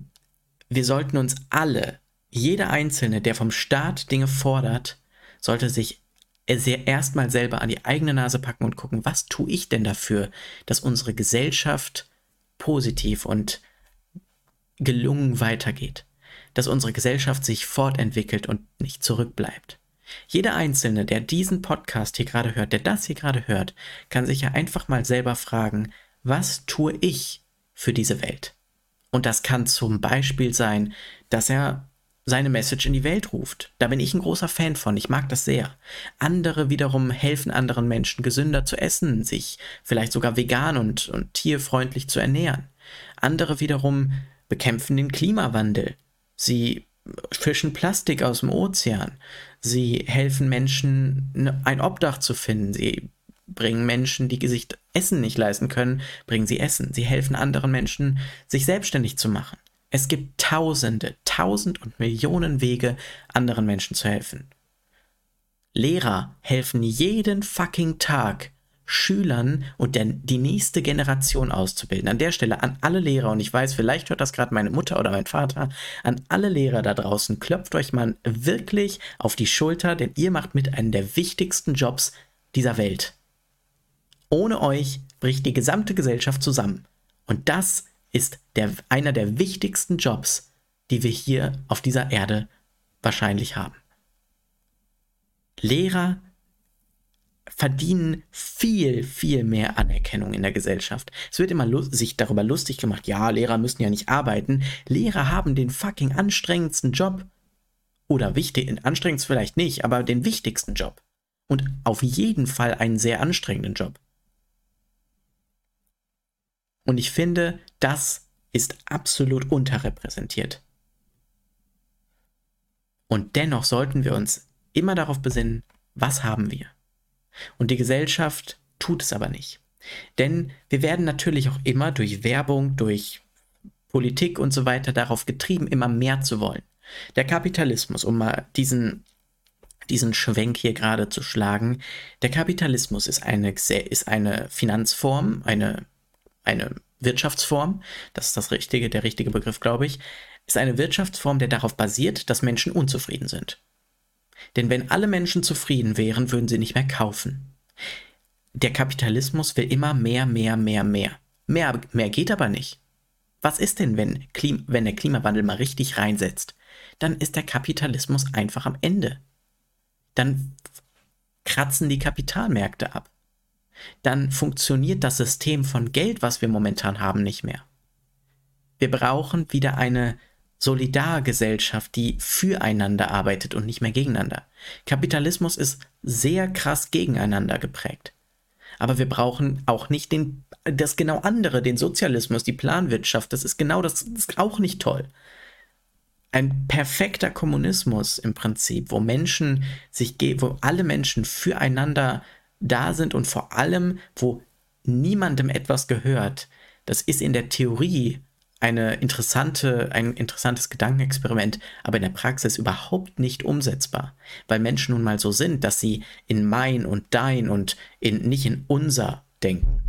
wir sollten uns alle, jeder Einzelne, der vom Staat Dinge fordert, sollte sich erstmal selber an die eigene Nase packen und gucken, was tue ich denn dafür, dass unsere Gesellschaft positiv und gelungen weitergeht dass unsere Gesellschaft sich fortentwickelt und nicht zurückbleibt. Jeder Einzelne, der diesen Podcast hier gerade hört, der das hier gerade hört, kann sich ja einfach mal selber fragen, was tue ich für diese Welt? Und das kann zum Beispiel sein, dass er seine Message in die Welt ruft. Da bin ich ein großer Fan von, ich mag das sehr. Andere wiederum helfen anderen Menschen gesünder zu essen, sich vielleicht sogar vegan und, und tierfreundlich zu ernähren. Andere wiederum bekämpfen den Klimawandel, Sie fischen Plastik aus dem Ozean. Sie helfen Menschen, ne, ein Obdach zu finden. Sie bringen Menschen, die sich Essen nicht leisten können, bringen sie Essen. Sie helfen anderen Menschen, sich selbstständig zu machen. Es gibt tausende, tausend und Millionen Wege, anderen Menschen zu helfen. Lehrer helfen jeden fucking Tag Schülern und der, die nächste Generation auszubilden. An der Stelle an alle Lehrer, und ich weiß, vielleicht hört das gerade meine Mutter oder mein Vater, an alle Lehrer da draußen, klopft euch mal wirklich auf die Schulter, denn ihr macht mit einem der wichtigsten Jobs dieser Welt. Ohne euch bricht die gesamte Gesellschaft zusammen. Und das ist der, einer der wichtigsten Jobs, die wir hier auf dieser Erde wahrscheinlich haben. Lehrer verdienen viel, viel mehr Anerkennung in der Gesellschaft. Es wird immer sich darüber lustig gemacht, ja, Lehrer müssen ja nicht arbeiten. Lehrer haben den fucking anstrengendsten Job. Oder wichtig, anstrengend vielleicht nicht, aber den wichtigsten Job. Und auf jeden Fall einen sehr anstrengenden Job. Und ich finde, das ist absolut unterrepräsentiert. Und dennoch sollten wir uns immer darauf besinnen, was haben wir? Und die Gesellschaft tut es aber nicht. Denn wir werden natürlich auch immer durch Werbung, durch Politik und so weiter darauf getrieben, immer mehr zu wollen. Der Kapitalismus, um mal diesen, diesen Schwenk hier gerade zu schlagen, der Kapitalismus ist eine, ist eine Finanzform, eine, eine Wirtschaftsform, das ist das richtige, der richtige Begriff, glaube ich, ist eine Wirtschaftsform, der darauf basiert, dass Menschen unzufrieden sind. Denn wenn alle Menschen zufrieden wären, würden sie nicht mehr kaufen. Der Kapitalismus will immer mehr, mehr, mehr, mehr. Mehr, mehr geht aber nicht. Was ist denn, wenn, Klim wenn der Klimawandel mal richtig reinsetzt? Dann ist der Kapitalismus einfach am Ende. Dann kratzen die Kapitalmärkte ab. dann funktioniert das System von Geld, was wir momentan haben, nicht mehr. Wir brauchen wieder eine Solidargesellschaft, die füreinander arbeitet und nicht mehr gegeneinander. Kapitalismus ist sehr krass gegeneinander geprägt. Aber wir brauchen auch nicht den, das genau andere, den Sozialismus, die Planwirtschaft. Das ist genau das, das ist auch nicht toll. Ein perfekter Kommunismus im Prinzip, wo Menschen sich, wo alle Menschen füreinander da sind und vor allem, wo niemandem etwas gehört. Das ist in der Theorie eine interessante, ein interessantes Gedankenexperiment, aber in der Praxis überhaupt nicht umsetzbar, weil Menschen nun mal so sind, dass sie in mein und dein und in, nicht in unser denken.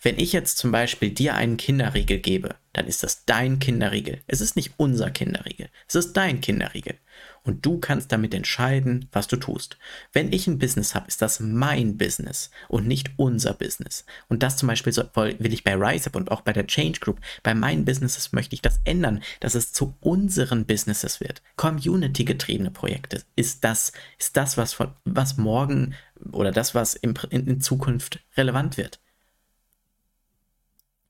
Wenn ich jetzt zum Beispiel dir einen Kinderriegel gebe, dann ist das dein Kinderriegel. Es ist nicht unser Kinderriegel, es ist dein Kinderriegel und du kannst damit entscheiden, was du tust. Wenn ich ein Business habe, ist das mein Business und nicht unser Business. Und das zum Beispiel will ich bei RiseUp und auch bei der Change Group, bei meinen Businesses möchte ich das ändern, dass es zu unseren Businesses wird. Community-getriebene Projekte ist das, ist das was, von, was morgen oder das, was in, in Zukunft relevant wird.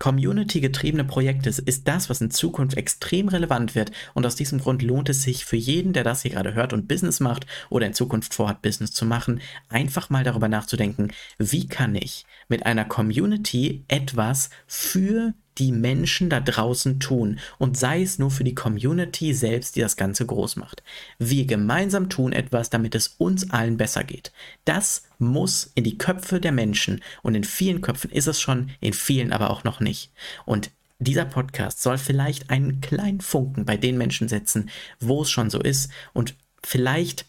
Community-getriebene Projekte ist das, was in Zukunft extrem relevant wird. Und aus diesem Grund lohnt es sich für jeden, der das hier gerade hört und Business macht oder in Zukunft vorhat, Business zu machen, einfach mal darüber nachzudenken, wie kann ich mit einer Community etwas für die Menschen da draußen tun und sei es nur für die Community selbst, die das Ganze groß macht. Wir gemeinsam tun etwas, damit es uns allen besser geht. Das muss in die Köpfe der Menschen und in vielen Köpfen ist es schon, in vielen aber auch noch nicht. Und dieser Podcast soll vielleicht einen kleinen Funken bei den Menschen setzen, wo es schon so ist und vielleicht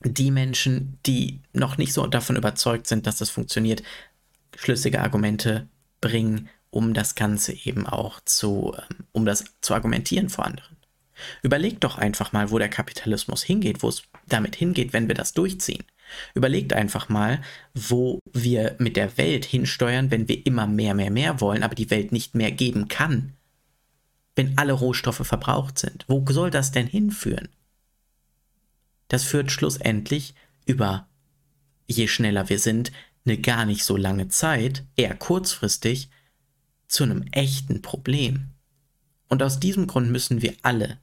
die Menschen, die noch nicht so davon überzeugt sind, dass das funktioniert, schlüssige Argumente bringen um das Ganze eben auch zu, ähm, um das zu argumentieren vor anderen. Überlegt doch einfach mal, wo der Kapitalismus hingeht, wo es damit hingeht, wenn wir das durchziehen. Überlegt einfach mal, wo wir mit der Welt hinsteuern, wenn wir immer mehr, mehr, mehr wollen, aber die Welt nicht mehr geben kann. Wenn alle Rohstoffe verbraucht sind. Wo soll das denn hinführen? Das führt schlussendlich über, je schneller wir sind, eine gar nicht so lange Zeit, eher kurzfristig, zu einem echten Problem. Und aus diesem Grund müssen wir alle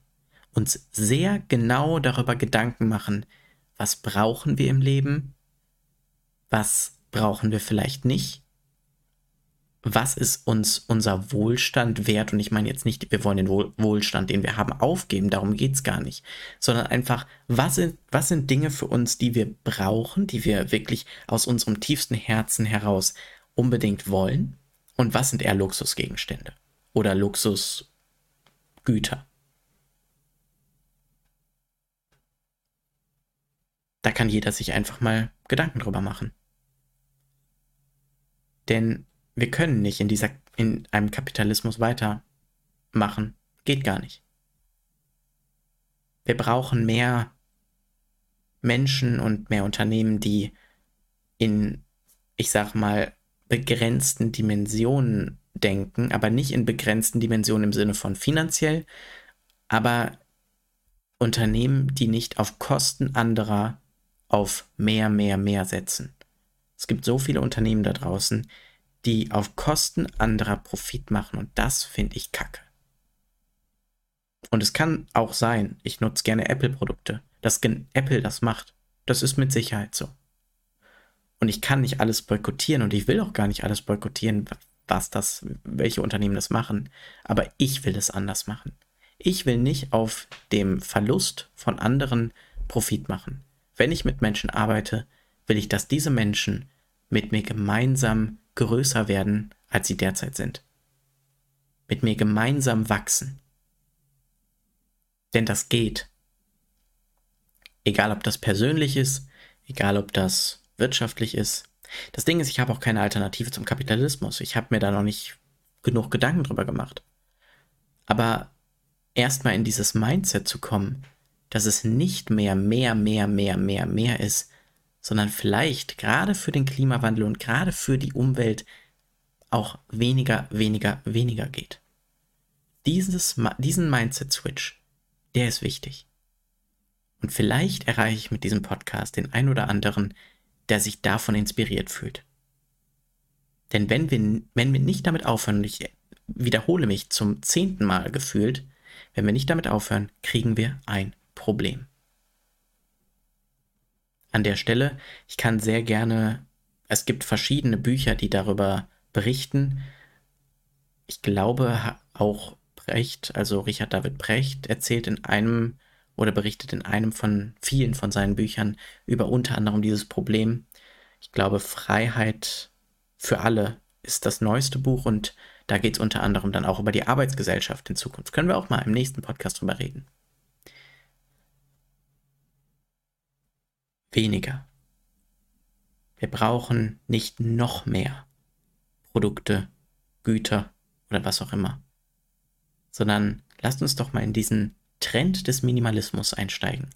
uns sehr genau darüber Gedanken machen, was brauchen wir im Leben, was brauchen wir vielleicht nicht, was ist uns unser Wohlstand wert? Und ich meine jetzt nicht, wir wollen den Wohlstand, den wir haben, aufgeben, darum geht es gar nicht, sondern einfach, was sind, was sind Dinge für uns, die wir brauchen, die wir wirklich aus unserem tiefsten Herzen heraus unbedingt wollen und was sind eher Luxusgegenstände oder Luxusgüter? Da kann jeder sich einfach mal Gedanken drüber machen. Denn wir können nicht in, dieser, in einem Kapitalismus weitermachen. Geht gar nicht. Wir brauchen mehr Menschen und mehr Unternehmen, die in, ich sag mal, begrenzten Dimensionen denken, aber nicht in begrenzten Dimensionen im Sinne von finanziell, aber Unternehmen, die nicht auf Kosten anderer auf mehr, mehr, mehr setzen. Es gibt so viele Unternehmen da draußen, die auf Kosten anderer Profit machen und das finde ich kacke. Und es kann auch sein, ich nutze gerne Apple-Produkte, dass Apple das macht. Das ist mit Sicherheit so. Und ich kann nicht alles boykottieren und ich will auch gar nicht alles boykottieren, was das, welche Unternehmen das machen. Aber ich will es anders machen. Ich will nicht auf dem Verlust von anderen Profit machen. Wenn ich mit Menschen arbeite, will ich, dass diese Menschen mit mir gemeinsam größer werden, als sie derzeit sind. Mit mir gemeinsam wachsen. Denn das geht. Egal ob das persönlich ist, egal ob das wirtschaftlich ist. Das Ding ist, ich habe auch keine Alternative zum Kapitalismus. Ich habe mir da noch nicht genug Gedanken drüber gemacht. Aber erstmal in dieses Mindset zu kommen, dass es nicht mehr, mehr, mehr, mehr, mehr, mehr ist, sondern vielleicht gerade für den Klimawandel und gerade für die Umwelt auch weniger, weniger, weniger geht. Dieses, diesen Mindset-Switch, der ist wichtig. Und vielleicht erreiche ich mit diesem Podcast den ein oder anderen, der sich davon inspiriert fühlt. Denn wenn wir, wenn wir nicht damit aufhören, und ich wiederhole mich zum zehnten Mal gefühlt, wenn wir nicht damit aufhören, kriegen wir ein Problem. An der Stelle, ich kann sehr gerne, es gibt verschiedene Bücher, die darüber berichten. Ich glaube auch Brecht, also Richard David Brecht, erzählt in einem oder berichtet in einem von vielen von seinen Büchern über unter anderem dieses Problem. Ich glaube, Freiheit für alle ist das neueste Buch und da geht es unter anderem dann auch über die Arbeitsgesellschaft in Zukunft. Können wir auch mal im nächsten Podcast drüber reden. Weniger. Wir brauchen nicht noch mehr Produkte, Güter oder was auch immer, sondern lasst uns doch mal in diesen Trend des Minimalismus einsteigen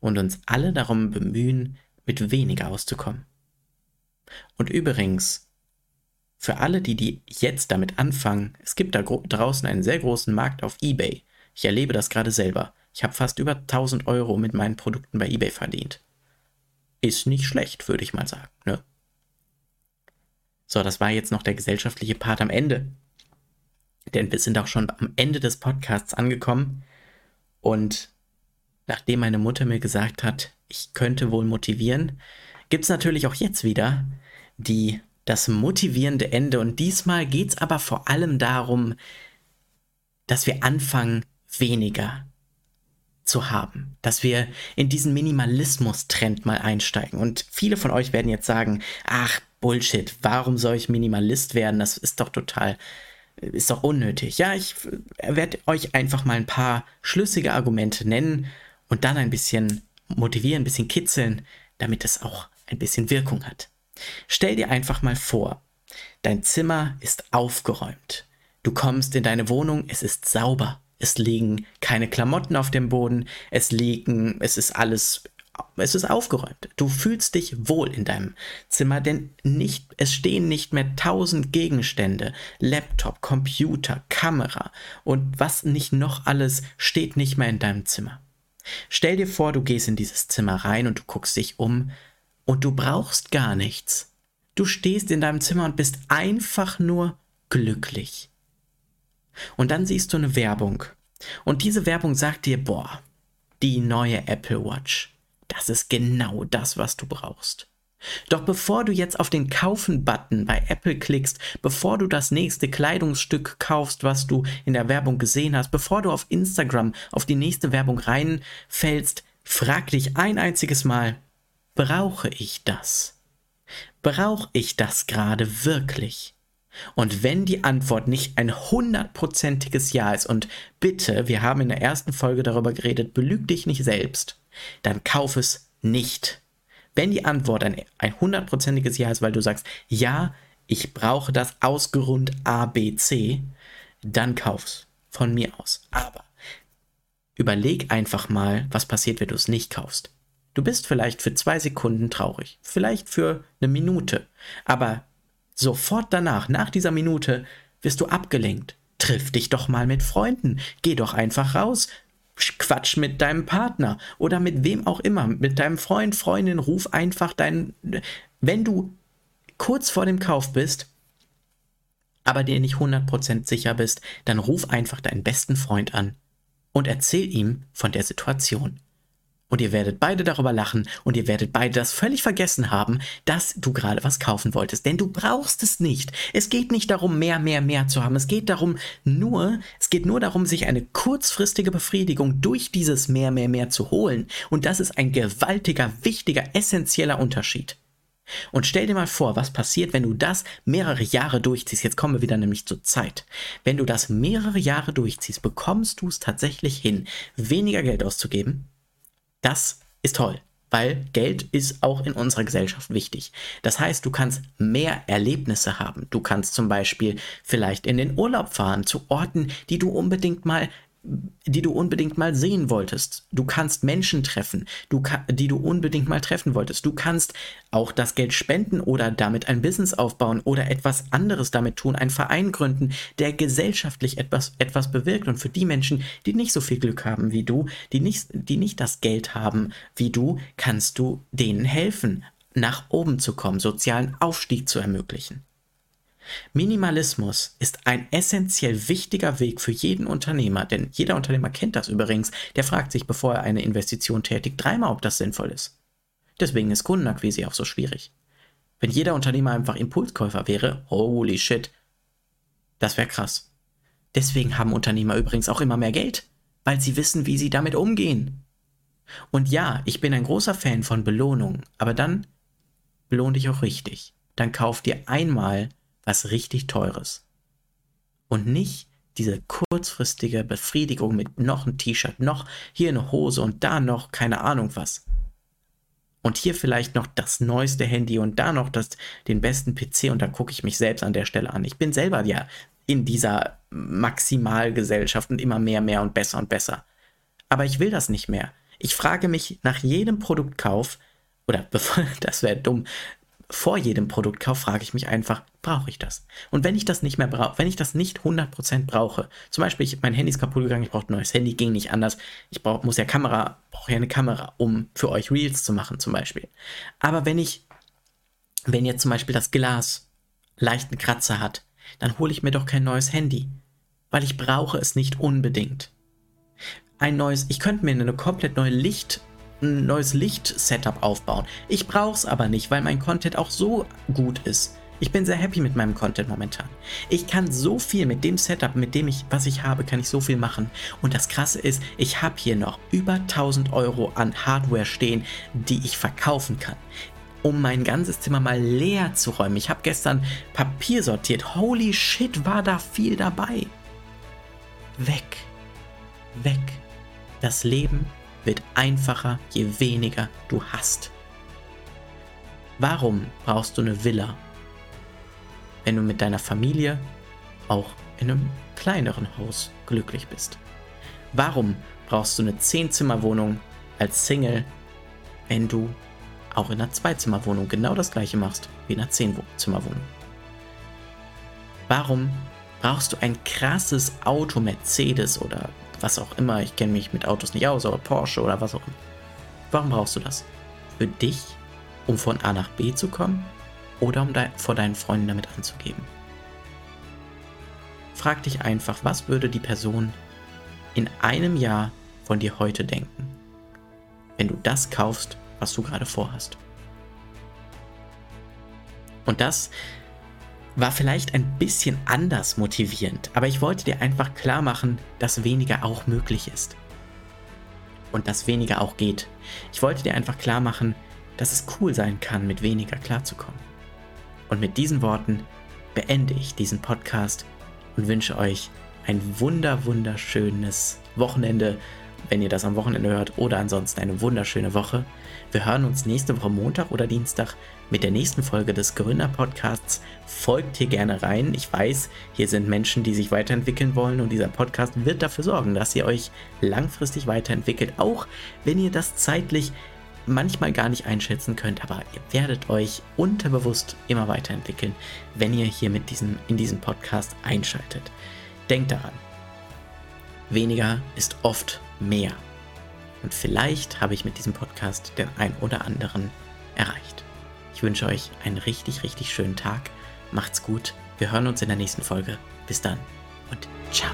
und uns alle darum bemühen, mit weniger auszukommen. Und übrigens, für alle, die, die jetzt damit anfangen, es gibt da draußen einen sehr großen Markt auf eBay. Ich erlebe das gerade selber. Ich habe fast über 1000 Euro mit meinen Produkten bei eBay verdient. Ist nicht schlecht, würde ich mal sagen. Ne? So, das war jetzt noch der gesellschaftliche Part am Ende. Denn wir sind auch schon am Ende des Podcasts angekommen. Und nachdem meine Mutter mir gesagt hat, ich könnte wohl motivieren, gibt es natürlich auch jetzt wieder die, das motivierende Ende. Und diesmal geht es aber vor allem darum, dass wir anfangen, weniger zu haben, dass wir in diesen Minimalismus-Trend mal einsteigen. Und viele von euch werden jetzt sagen, ach Bullshit, warum soll ich Minimalist werden? Das ist doch total ist doch unnötig. Ja, ich werde euch einfach mal ein paar schlüssige Argumente nennen und dann ein bisschen motivieren, ein bisschen kitzeln, damit es auch ein bisschen Wirkung hat. Stell dir einfach mal vor, dein Zimmer ist aufgeräumt. Du kommst in deine Wohnung, es ist sauber. Es liegen keine Klamotten auf dem Boden, es liegen, es ist alles es ist aufgeräumt. Du fühlst dich wohl in deinem Zimmer, denn nicht, es stehen nicht mehr tausend Gegenstände, Laptop, Computer, Kamera und was nicht noch alles steht nicht mehr in deinem Zimmer. Stell dir vor, du gehst in dieses Zimmer rein und du guckst dich um und du brauchst gar nichts. Du stehst in deinem Zimmer und bist einfach nur glücklich. Und dann siehst du eine Werbung. Und diese Werbung sagt dir, boah, die neue Apple Watch das ist genau das, was du brauchst. Doch bevor du jetzt auf den Kaufen-Button bei Apple klickst, bevor du das nächste Kleidungsstück kaufst, was du in der Werbung gesehen hast, bevor du auf Instagram auf die nächste Werbung reinfällst, frag dich ein einziges Mal, brauche ich das? Brauche ich das gerade wirklich? Und wenn die Antwort nicht ein hundertprozentiges Ja ist, und bitte, wir haben in der ersten Folge darüber geredet, belüg dich nicht selbst, dann kauf es nicht. Wenn die Antwort ein, ein hundertprozentiges Ja ist, weil du sagst, ja, ich brauche das aus Grund A, B, C, dann kauf's. Von mir aus. Aber überleg einfach mal, was passiert, wenn du es nicht kaufst. Du bist vielleicht für zwei Sekunden traurig, vielleicht für eine Minute, aber sofort danach, nach dieser Minute, wirst du abgelenkt. Triff dich doch mal mit Freunden, geh doch einfach raus, Quatsch mit deinem Partner oder mit wem auch immer, mit deinem Freund, Freundin, ruf einfach deinen, wenn du kurz vor dem Kauf bist, aber dir nicht 100% sicher bist, dann ruf einfach deinen besten Freund an und erzähl ihm von der Situation. Und ihr werdet beide darüber lachen und ihr werdet beide das völlig vergessen haben, dass du gerade was kaufen wolltest. Denn du brauchst es nicht. Es geht nicht darum, mehr, mehr, mehr zu haben. Es geht darum, nur, es geht nur darum, sich eine kurzfristige Befriedigung durch dieses mehr, mehr, mehr zu holen. Und das ist ein gewaltiger, wichtiger, essentieller Unterschied. Und stell dir mal vor, was passiert, wenn du das mehrere Jahre durchziehst. Jetzt kommen wir wieder nämlich zur Zeit. Wenn du das mehrere Jahre durchziehst, bekommst du es tatsächlich hin, weniger Geld auszugeben, das ist toll, weil Geld ist auch in unserer Gesellschaft wichtig. Das heißt, du kannst mehr Erlebnisse haben. Du kannst zum Beispiel vielleicht in den Urlaub fahren zu Orten, die du unbedingt mal die du unbedingt mal sehen wolltest. Du kannst Menschen treffen, du die du unbedingt mal treffen wolltest. Du kannst auch das Geld spenden oder damit ein Business aufbauen oder etwas anderes damit tun, einen Verein gründen, der gesellschaftlich etwas, etwas bewirkt. Und für die Menschen, die nicht so viel Glück haben wie du, die nicht, die nicht das Geld haben wie du, kannst du denen helfen, nach oben zu kommen, sozialen Aufstieg zu ermöglichen. Minimalismus ist ein essentiell wichtiger Weg für jeden Unternehmer, denn jeder Unternehmer kennt das übrigens. Der fragt sich, bevor er eine Investition tätigt, dreimal, ob das sinnvoll ist. Deswegen ist Kundenakquise auch so schwierig. Wenn jeder Unternehmer einfach Impulskäufer wäre, holy shit, das wäre krass. Deswegen haben Unternehmer übrigens auch immer mehr Geld, weil sie wissen, wie sie damit umgehen. Und ja, ich bin ein großer Fan von Belohnungen, aber dann belohn dich auch richtig. Dann kauf dir einmal was richtig Teures. Und nicht diese kurzfristige Befriedigung mit noch ein T-Shirt, noch hier eine Hose und da noch keine Ahnung was. Und hier vielleicht noch das neueste Handy und da noch das, den besten PC und da gucke ich mich selbst an der Stelle an. Ich bin selber ja in dieser Maximalgesellschaft und immer mehr, mehr und besser und besser. Aber ich will das nicht mehr. Ich frage mich nach jedem Produktkauf, oder bevor, das wäre dumm, vor jedem Produktkauf frage ich mich einfach, brauche ich das? Und wenn ich das nicht mehr brauche, wenn ich das nicht 100% brauche, zum Beispiel, ich, mein Handy ist kaputt gegangen, ich brauche ein neues Handy, ging nicht anders, ich brauch, muss ja Kamera, brauche ja eine Kamera, um für euch Reels zu machen zum Beispiel. Aber wenn ich, wenn jetzt zum Beispiel das Glas leichten Kratzer hat, dann hole ich mir doch kein neues Handy, weil ich brauche es nicht unbedingt. Ein neues, ich könnte mir eine komplett neue Licht ein neues Licht-Setup aufbauen. Ich brauche es aber nicht, weil mein Content auch so gut ist. Ich bin sehr happy mit meinem Content momentan. Ich kann so viel mit dem Setup, mit dem ich, was ich habe, kann ich so viel machen. Und das Krasse ist, ich habe hier noch über 1000 Euro an Hardware stehen, die ich verkaufen kann. Um mein ganzes Zimmer mal leer zu räumen. Ich habe gestern Papier sortiert. Holy shit, war da viel dabei. Weg. Weg. Das Leben wird einfacher, je weniger du hast. Warum brauchst du eine Villa, wenn du mit deiner Familie auch in einem kleineren Haus glücklich bist? Warum brauchst du eine Zehnzimmerwohnung als Single, wenn du auch in einer Zweizimmerwohnung genau das gleiche machst wie in einer Zehnzimmerwohnung? Warum brauchst du ein krasses Auto, Mercedes oder was auch immer. Ich kenne mich mit Autos nicht aus, aber Porsche oder was auch immer. Warum brauchst du das? Für dich, um von A nach B zu kommen oder um de vor deinen Freunden damit anzugeben? Frag dich einfach, was würde die Person in einem Jahr von dir heute denken, wenn du das kaufst, was du gerade vorhast. Und das war vielleicht ein bisschen anders motivierend, aber ich wollte dir einfach klar machen, dass weniger auch möglich ist. Und dass weniger auch geht. Ich wollte dir einfach klar machen, dass es cool sein kann, mit weniger klarzukommen. Und mit diesen Worten beende ich diesen Podcast und wünsche euch ein wunder wunderschönes Wochenende, wenn ihr das am Wochenende hört, oder ansonsten eine wunderschöne Woche. Wir hören uns nächste Woche Montag oder Dienstag mit der nächsten Folge des Gründer-Podcasts. Folgt hier gerne rein. Ich weiß, hier sind Menschen, die sich weiterentwickeln wollen und dieser Podcast wird dafür sorgen, dass ihr euch langfristig weiterentwickelt, auch wenn ihr das zeitlich manchmal gar nicht einschätzen könnt, aber ihr werdet euch unterbewusst immer weiterentwickeln, wenn ihr hier mit diesem, in diesem Podcast einschaltet. Denkt daran, weniger ist oft mehr. Und vielleicht habe ich mit diesem Podcast den ein oder anderen erreicht. Ich wünsche euch einen richtig, richtig schönen Tag. Macht's gut. Wir hören uns in der nächsten Folge. Bis dann und ciao.